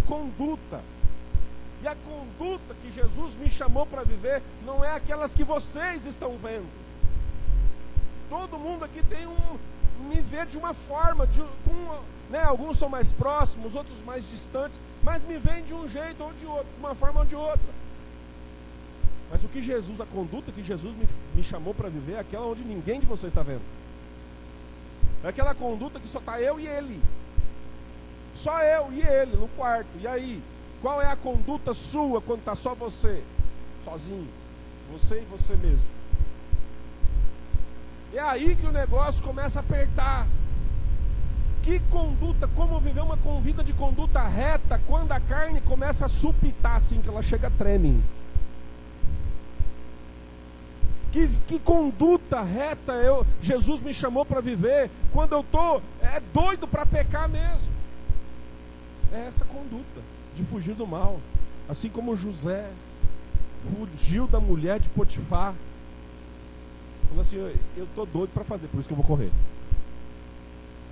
Conduta. E a conduta que Jesus me chamou para viver não é aquelas que vocês estão vendo. Todo mundo aqui tem um. Me vê de uma forma, de, com, né, alguns são mais próximos, outros mais distantes, mas me veem de um jeito ou de outro, de uma forma ou de outra. Mas o que Jesus, a conduta que Jesus me, me chamou para viver é aquela onde ninguém de vocês está vendo. É aquela conduta que só está eu e ele. Só eu e ele no quarto. E aí? Qual é a conduta sua quando está só você? Sozinho. Você e você mesmo. É aí que o negócio começa a apertar. Que conduta, como viver uma vida de conduta reta quando a carne começa a supitar assim que ela chega treme. Que, que conduta reta eu, Jesus me chamou para viver quando eu estou é doido para pecar mesmo. É essa conduta de fugir do mal. Assim como José fugiu da mulher de Potifar. Falou assim: Eu estou doido para fazer, por isso que eu vou correr.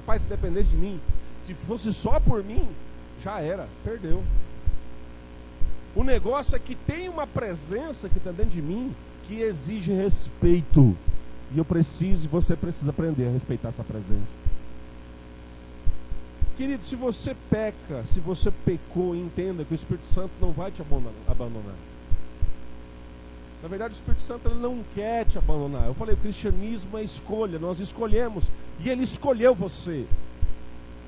Rapaz, se dependesse de mim, se fosse só por mim, já era, perdeu. O negócio é que tem uma presença que está dentro de mim que exige respeito. E eu preciso e você precisa aprender a respeitar essa presença. Querido, se você peca, se você pecou, entenda que o Espírito Santo não vai te abandonar. Na verdade, o Espírito Santo não quer te abandonar. Eu falei, o cristianismo é escolha, nós escolhemos. E ele escolheu você.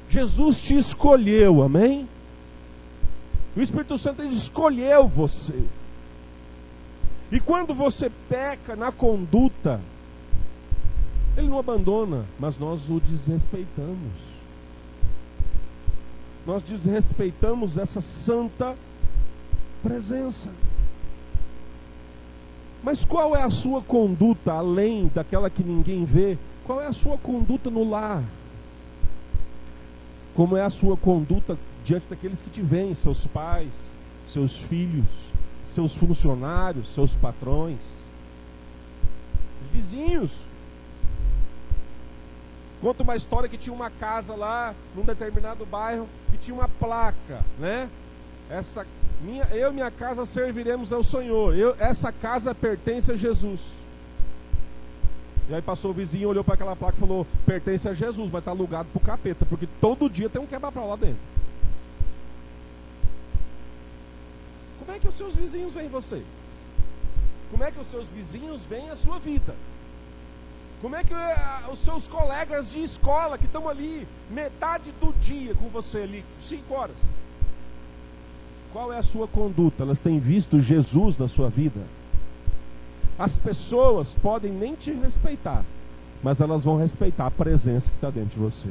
Jesus te escolheu, amém? O Espírito Santo ele escolheu você. E quando você peca na conduta, ele não abandona, mas nós o desrespeitamos. Nós desrespeitamos essa santa presença. Mas qual é a sua conduta além daquela que ninguém vê? Qual é a sua conduta no lar? Como é a sua conduta diante daqueles que te veem, seus pais, seus filhos? seus funcionários, seus patrões, os vizinhos. Conta uma história que tinha uma casa lá, num determinado bairro, que tinha uma placa, né? Essa minha, eu e minha casa serviremos ao Senhor. Eu, essa casa pertence a Jesus. E aí passou o vizinho, olhou para aquela placa e falou: pertence a Jesus, mas está alugado para o capeta, porque todo dia tem um quebra-pau lá dentro. Como é que os seus vizinhos veem você? Como é que os seus vizinhos veem a sua vida? Como é que uh, os seus colegas de escola que estão ali metade do dia com você ali, cinco horas? Qual é a sua conduta? Elas têm visto Jesus na sua vida? As pessoas podem nem te respeitar, mas elas vão respeitar a presença que está dentro de você.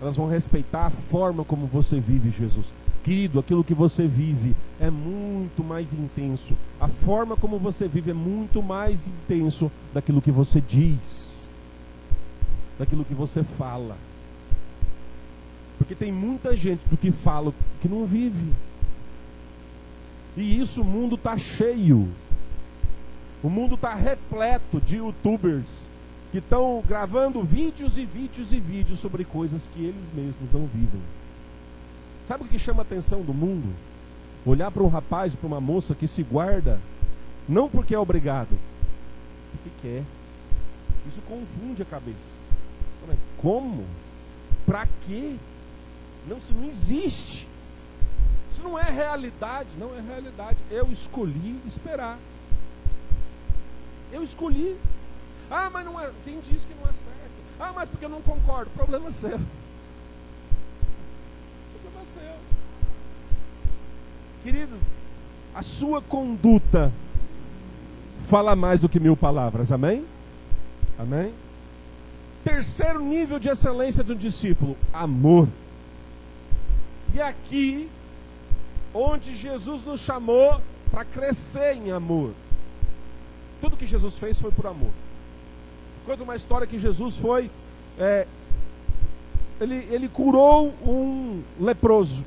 Elas vão respeitar a forma como você vive Jesus. Querido, aquilo que você vive é muito mais intenso. A forma como você vive é muito mais intenso daquilo que você diz, daquilo que você fala. Porque tem muita gente do que fala que não vive. E isso o mundo está cheio. O mundo está repleto de youtubers que estão gravando vídeos e vídeos e vídeos sobre coisas que eles mesmos não vivem. Sabe o que chama a atenção do mundo? Olhar para um rapaz, para uma moça que se guarda, não porque é obrigado, porque quer. Isso confunde a cabeça. Como? Para quê? Não, isso não existe. Isso não é realidade, não é realidade. Eu escolhi esperar. Eu escolhi. Ah, mas não é. Quem diz que não é certo? Ah, mas porque eu não concordo. Problema seu. Problema seu. Querido, a sua conduta fala mais do que mil palavras. Amém? Amém? Terceiro nível de excelência do discípulo: amor. E aqui, onde Jesus nos chamou para crescer em amor. Tudo que Jesus fez foi por amor. Conta uma história que Jesus foi. É, ele, ele curou um leproso.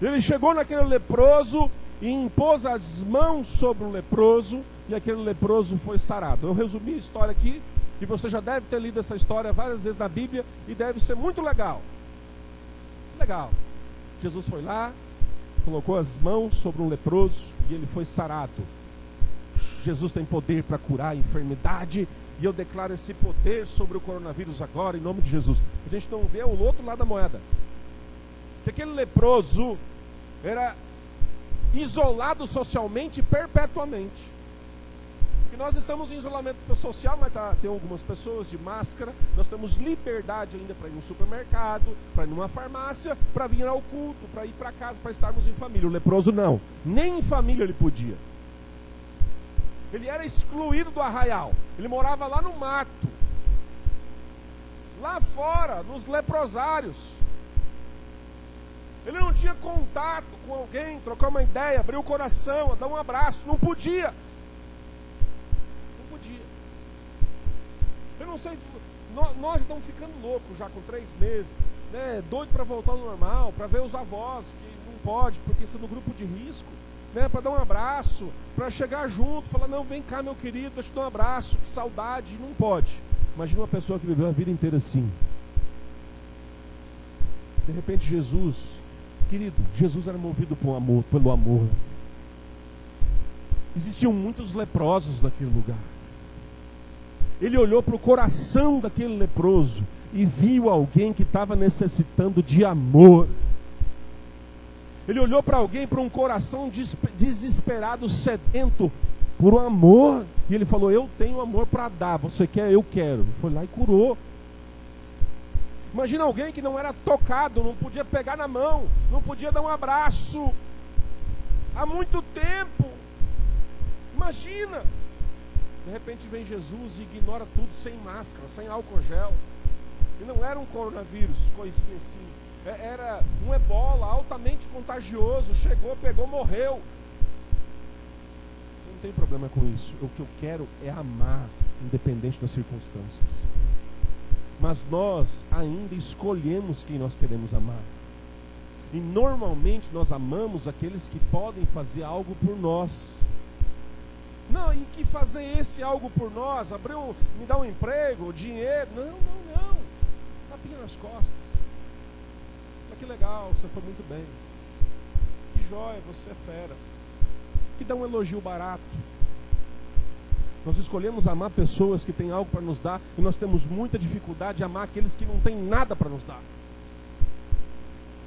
Ele chegou naquele leproso e impôs as mãos sobre o leproso e aquele leproso foi sarado. Eu resumi a história aqui e você já deve ter lido essa história várias vezes na Bíblia e deve ser muito legal. Legal. Jesus foi lá, colocou as mãos sobre um leproso e ele foi sarado. Jesus tem poder para curar a enfermidade e eu declaro esse poder sobre o coronavírus agora, em nome de Jesus. A gente não vê o outro lado da moeda. Que aquele leproso era isolado socialmente perpetuamente que nós estamos em isolamento social, mas tá, tem algumas pessoas de máscara. Nós temos liberdade ainda para ir no supermercado, para ir numa farmácia, para vir ao culto, para ir para casa, para estarmos em família. O leproso não, nem em família ele podia. Ele era excluído do arraial. Ele morava lá no mato, lá fora, nos leprosários. Ele não tinha contato com alguém, trocar uma ideia, abrir o coração, dar um abraço, não podia. Eu não sei, nós, estamos ficando loucos já com três meses, né? Doido para voltar ao normal, para ver os avós, que não pode, porque são do grupo de risco, né? Para dar um abraço, para chegar junto, falar, não, vem cá, meu querido, deixa eu te dar um abraço, que saudade, não pode. Imagina uma pessoa que viveu a vida inteira assim. De repente Jesus, querido, Jesus era movido por amor, pelo amor. Existiam muitos leprosos naquele lugar ele olhou para o coração daquele leproso e viu alguém que estava necessitando de amor. Ele olhou para alguém, para um coração desesperado, sedento por um amor. E ele falou: Eu tenho amor para dar. Você quer? Eu quero. Foi lá e curou. Imagina alguém que não era tocado, não podia pegar na mão, não podia dar um abraço. Há muito tempo. Imagina. De repente vem Jesus e ignora tudo sem máscara, sem álcool gel. E não era um coronavírus, coisinha assim. É, era um ebola altamente contagioso. Chegou, pegou, morreu. Não tem problema com isso. O que eu quero é amar, independente das circunstâncias. Mas nós ainda escolhemos quem nós queremos amar. E normalmente nós amamos aqueles que podem fazer algo por nós. Não, em que fazer esse algo por nós, abrir me dar um emprego, dinheiro. Não, não, não. Tapinha nas costas. Mas que legal, você foi muito bem. Que joia, você é fera. Que dá um elogio barato. Nós escolhemos amar pessoas que têm algo para nos dar e nós temos muita dificuldade de amar aqueles que não têm nada para nos dar.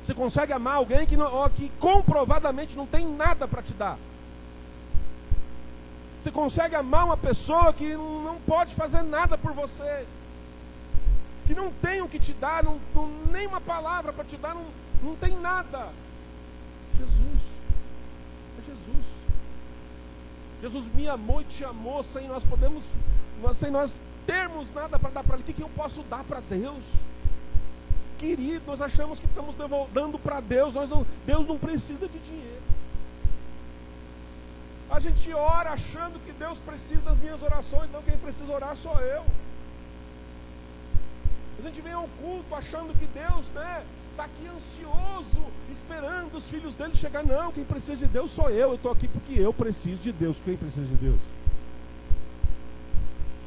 Você consegue amar alguém que, não, que comprovadamente não tem nada para te dar. Você consegue amar uma pessoa que não pode fazer nada por você, que não tem o que te dar, não, não nem uma palavra para te dar, não, não tem nada. Jesus, é Jesus. Jesus me amou e te amou sem nós podemos, sem nós termos nada para dar para Ele. O que, que eu posso dar para Deus? Querido, nós achamos que estamos dando para Deus, nós não, Deus não precisa de dinheiro. A gente ora achando que Deus precisa das minhas orações, não quem precisa orar sou eu. A gente vem ao culto achando que Deus, né, está aqui ansioso, esperando os filhos dele chegar. Não, quem precisa de Deus sou eu. Eu estou aqui porque eu preciso de Deus. Quem precisa de Deus?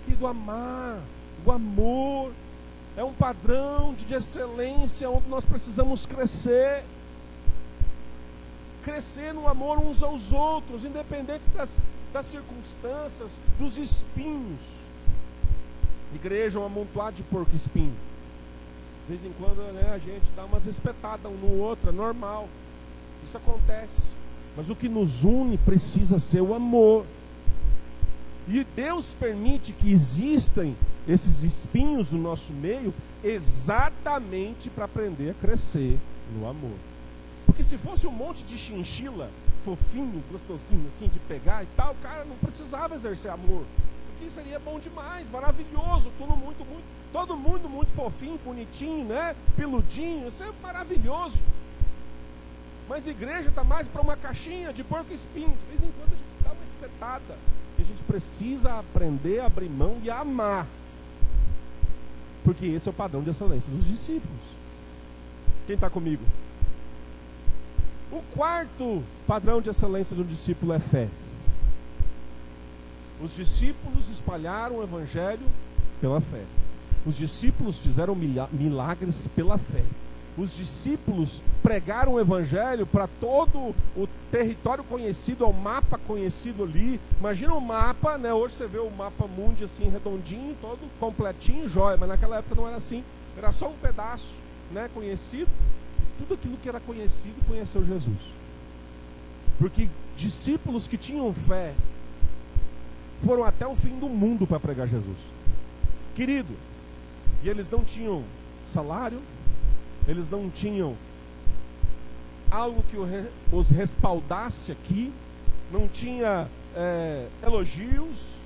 Que do amar, o amor é um padrão de excelência onde nós precisamos crescer crescer no amor uns aos outros, independente das, das circunstâncias, dos espinhos. Igreja é um amontoado de porco espinho. De vez em quando né, a gente dá umas espetadas um no outro, é normal. Isso acontece. Mas o que nos une precisa ser o amor. E Deus permite que existam esses espinhos no nosso meio exatamente para aprender a crescer no amor. Porque se fosse um monte de chinchila, fofinho, gostosinho, assim, de pegar e tal, o cara não precisava exercer amor. Porque seria bom demais, maravilhoso, tudo muito, muito, todo mundo muito fofinho, bonitinho, né? Peludinho, isso é maravilhoso. Mas igreja está mais para uma caixinha de porco espinho. De vez em quando a gente dá uma espetada. E a gente precisa aprender a abrir mão e amar. Porque esse é o padrão de excelência dos discípulos. Quem está comigo? O quarto padrão de excelência do discípulo é fé. Os discípulos espalharam o evangelho pela fé. Os discípulos fizeram milagres pela fé. Os discípulos pregaram o evangelho para todo o território conhecido, ao mapa conhecido ali. Imagina o mapa, né? Hoje você vê o mapa mundi assim redondinho, todo completinho, jóia, mas naquela época não era assim. Era só um pedaço, né, conhecido tudo aquilo que era conhecido conheceu Jesus. Porque discípulos que tinham fé foram até o fim do mundo para pregar Jesus. Querido, e eles não tinham salário, eles não tinham algo que os respaldasse aqui, não tinha é, elogios,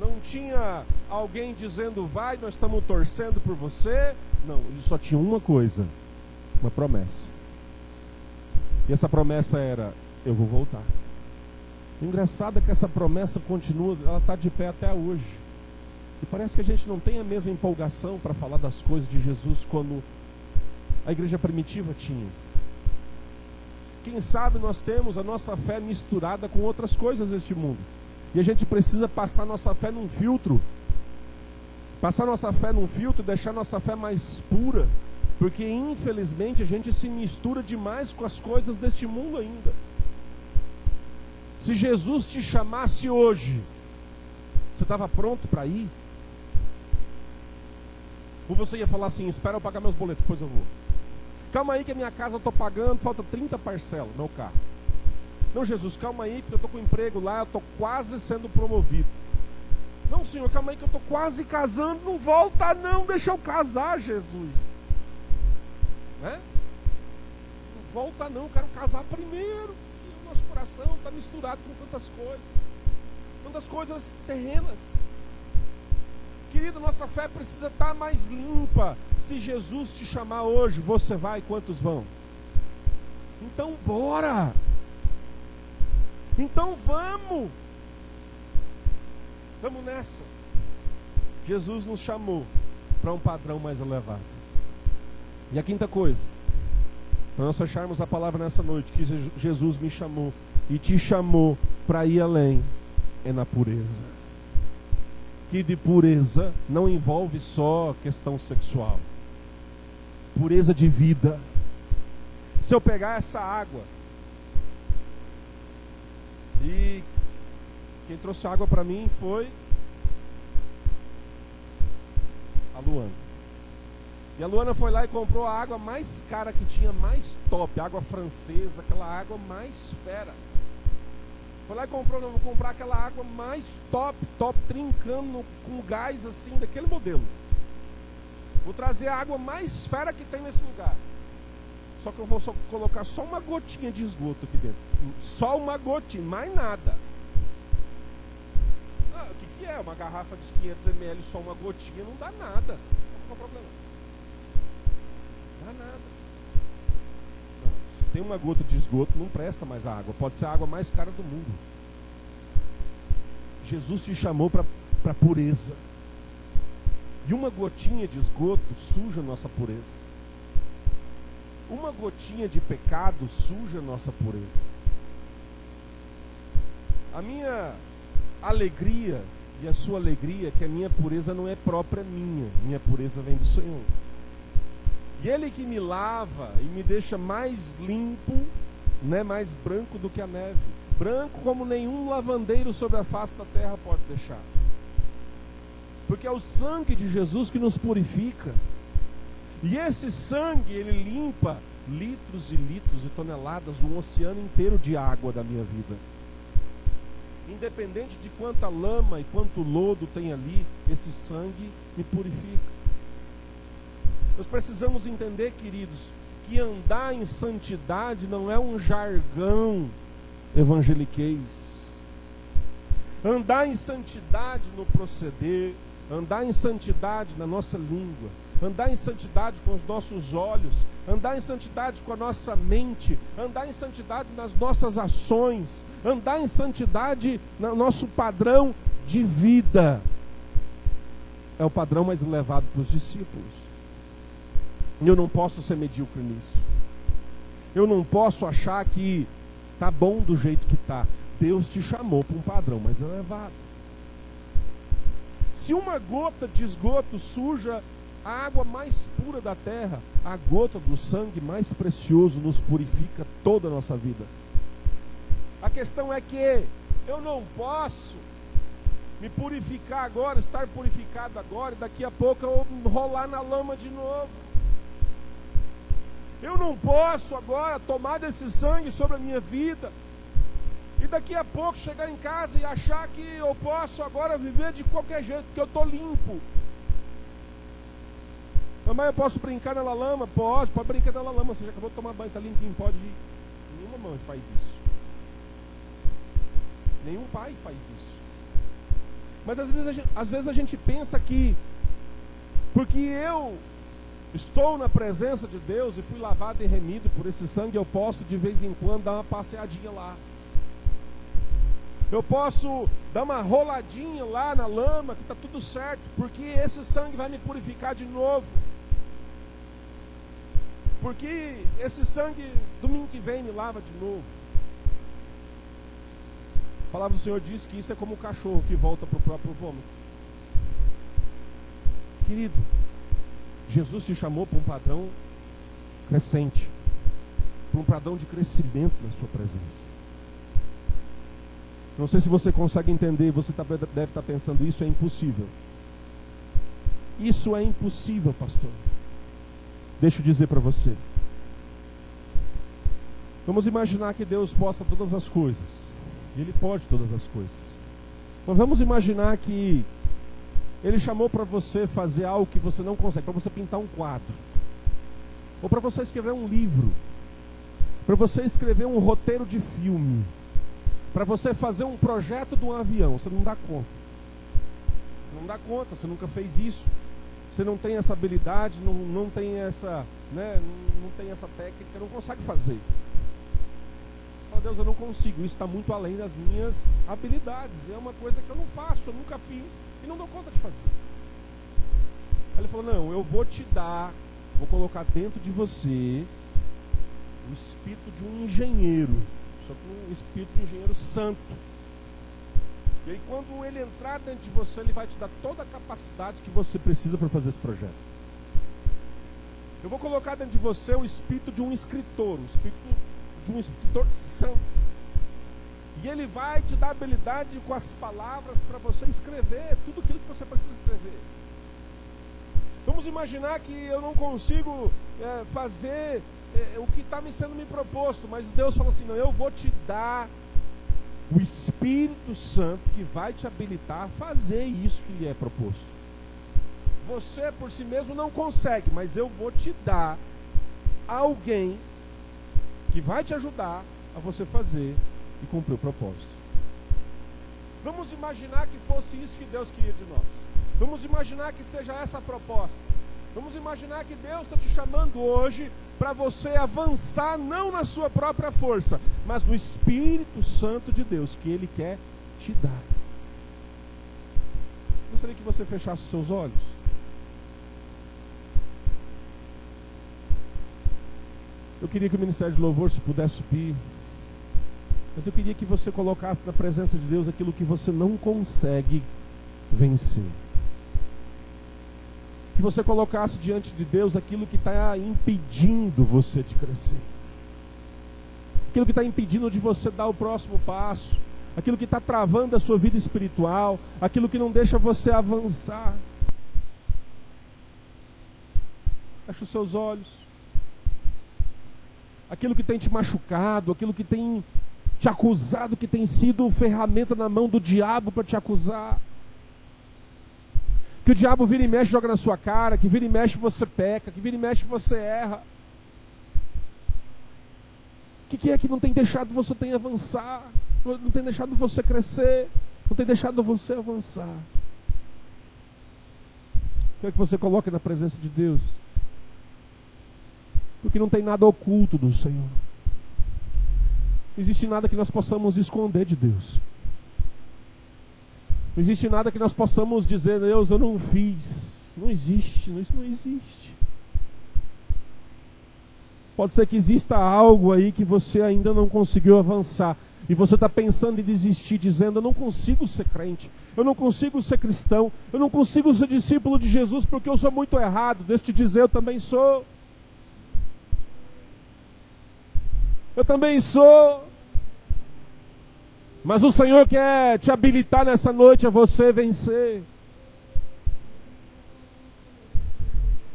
não tinha alguém dizendo vai, nós estamos torcendo por você. Não, eles só tinham uma coisa: uma promessa. E essa promessa era: eu vou voltar. O engraçado é que essa promessa continua, ela está de pé até hoje. E parece que a gente não tem a mesma empolgação para falar das coisas de Jesus como a igreja primitiva tinha. Quem sabe nós temos a nossa fé misturada com outras coisas deste mundo. E a gente precisa passar nossa fé num filtro. Passar nossa fé num filtro, deixar nossa fé mais pura porque infelizmente a gente se mistura demais com as coisas deste mundo ainda. Se Jesus te chamasse hoje, você estava pronto para ir? Ou você ia falar assim: espera eu pagar meus boletos, depois eu vou. Calma aí que a minha casa eu estou pagando, falta 30 parcelas, meu carro. Não, Jesus, calma aí, porque eu estou com emprego lá, eu estou quase sendo promovido. Não, Senhor, calma aí que eu estou quase casando, não volta não, deixa eu casar, Jesus. Né? Não volta não, quero casar primeiro. E o nosso coração está misturado com tantas coisas. Tantas coisas terrenas. Querido, nossa fé precisa estar tá mais limpa. Se Jesus te chamar hoje, você vai, quantos vão? Então bora! Então vamos! Vamos nessa. Jesus nos chamou para um padrão mais elevado. E a quinta coisa, para nós fecharmos a palavra nessa noite, que Jesus me chamou e te chamou para ir além. é na pureza. Que de pureza não envolve só questão sexual. Pureza de vida. Se eu pegar essa água e quem trouxe água para mim foi a Luana. E a Luana foi lá e comprou a água mais cara que tinha, mais top, água francesa, aquela água mais fera. Foi lá e comprou, não, vou comprar aquela água mais top, top, trincando com gás assim, daquele modelo. Vou trazer a água mais fera que tem nesse lugar. Só que eu vou só colocar só uma gotinha de esgoto aqui dentro. Só uma gotinha, mais nada. Ah, o que, que é? Uma garrafa de 500 ml, só uma gotinha, não dá nada. Qual é o problema? Dá nada. Não, se tem uma gota de esgoto, não presta mais a água. Pode ser a água mais cara do mundo. Jesus te chamou para pureza. E uma gotinha de esgoto suja nossa pureza. Uma gotinha de pecado suja nossa pureza. A minha alegria e a sua alegria é que a minha pureza não é própria minha, minha pureza vem do Senhor. E Ele que me lava e me deixa mais limpo, né, mais branco do que a neve. Branco como nenhum lavandeiro sobre a face da terra pode deixar. Porque é o sangue de Jesus que nos purifica. E esse sangue, ele limpa litros e litros e toneladas, um oceano inteiro de água da minha vida. Independente de quanta lama e quanto lodo tem ali, esse sangue me purifica. Nós precisamos entender, queridos, que andar em santidade não é um jargão evangeliquez. Andar em santidade no proceder, andar em santidade na nossa língua, andar em santidade com os nossos olhos, andar em santidade com a nossa mente, andar em santidade nas nossas ações, andar em santidade no nosso padrão de vida. É o padrão mais elevado para os discípulos. Eu não posso ser medíocre nisso. Eu não posso achar que tá bom do jeito que tá. Deus te chamou para um padrão mais elevado. Se uma gota de esgoto suja a água mais pura da terra, a gota do sangue mais precioso nos purifica toda a nossa vida. A questão é que eu não posso me purificar agora, estar purificado agora, e daqui a pouco eu rolar na lama de novo. Eu não posso agora tomar desse sangue sobre a minha vida e daqui a pouco chegar em casa e achar que eu posso agora viver de qualquer jeito, porque eu estou limpo. Mamãe, eu posso brincar na lama? Pode, pode brincar na lama. Você já acabou de tomar banho, está limpinho, pode ir. Nenhuma mãe faz isso. Nenhum pai faz isso. Mas às vezes, a gente, às vezes a gente pensa que, porque eu estou na presença de Deus e fui lavado e remido por esse sangue, eu posso de vez em quando dar uma passeadinha lá. Eu posso dar uma roladinha lá na lama, que está tudo certo, porque esse sangue vai me purificar de novo. Porque esse sangue, domingo que vem, me lava de novo. A palavra do Senhor diz que isso é como o cachorro que volta para o próprio vômito. Querido, Jesus te chamou para um padrão crescente, para um padrão de crescimento na sua presença. Não sei se você consegue entender, você tá, deve estar tá pensando, isso é impossível. Isso é impossível, pastor. Deixa eu dizer para você. Vamos imaginar que Deus possa todas as coisas. E Ele pode todas as coisas. Mas vamos imaginar que Ele chamou para você fazer algo que você não consegue, para você pintar um quadro. Ou para você escrever um livro. Para você escrever um roteiro de filme. Para você fazer um projeto de um avião. Você não dá conta. Você não dá conta, você nunca fez isso você não tem essa habilidade, não, não tem essa, né, não, tem essa técnica, não consegue fazer. Deus, eu não consigo, isso está muito além das minhas habilidades. É uma coisa que eu não faço, eu nunca fiz e não dou conta de fazer. Ele falou, não, eu vou te dar, vou colocar dentro de você o espírito de um engenheiro, só que um espírito de um engenheiro santo. E aí, quando ele entrar dentro de você, ele vai te dar toda a capacidade que você precisa para fazer esse projeto. Eu vou colocar dentro de você o espírito de um escritor, o espírito de um escritor santo. E ele vai te dar habilidade com as palavras para você escrever tudo aquilo que você precisa escrever. Vamos imaginar que eu não consigo é, fazer é, o que está me sendo me proposto, mas Deus fala assim: não, eu vou te dar o Espírito Santo que vai te habilitar a fazer isso que lhe é proposto. Você por si mesmo não consegue, mas eu vou te dar alguém que vai te ajudar a você fazer e cumprir o propósito. Vamos imaginar que fosse isso que Deus queria de nós. Vamos imaginar que seja essa a proposta. Vamos imaginar que Deus está te chamando hoje para você avançar não na sua própria força, mas no Espírito Santo de Deus que Ele quer te dar. Gostaria que você fechasse os seus olhos. Eu queria que o Ministério de Louvor se pudesse subir. Mas eu queria que você colocasse na presença de Deus aquilo que você não consegue vencer. Que você colocasse diante de Deus aquilo que está impedindo você de crescer. Aquilo que está impedindo de você dar o próximo passo. Aquilo que está travando a sua vida espiritual. Aquilo que não deixa você avançar. Feche os seus olhos. Aquilo que tem te machucado, aquilo que tem te acusado que tem sido ferramenta na mão do diabo para te acusar. Que o diabo vira e mexe joga na sua cara, que vira e mexe você peca, que vira e mexe você erra. O que, que é que não tem deixado você tem avançar? Não tem deixado você crescer? Não tem deixado você avançar? Quer que você coloque na presença de Deus? Porque não tem nada oculto do Senhor. Não existe nada que nós possamos esconder de Deus. Não existe nada que nós possamos dizer, Deus, eu não fiz. Não existe, isso não existe. Pode ser que exista algo aí que você ainda não conseguiu avançar. E você está pensando em desistir, dizendo: Eu não consigo ser crente, eu não consigo ser cristão, eu não consigo ser discípulo de Jesus porque eu sou muito errado. Deixa eu te dizer, eu também sou. Eu também sou. Mas o Senhor quer te habilitar nessa noite a você vencer.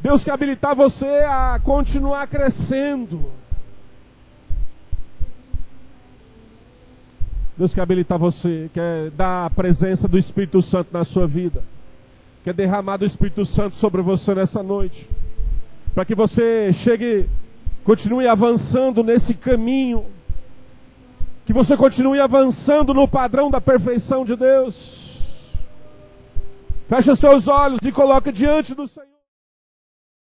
Deus quer habilitar você a continuar crescendo. Deus quer habilitar você, quer dar a presença do Espírito Santo na sua vida. Quer derramar do Espírito Santo sobre você nessa noite. Para que você chegue, continue avançando nesse caminho que você continue avançando no padrão da perfeição de Deus. Feche seus olhos e coloque diante do Senhor.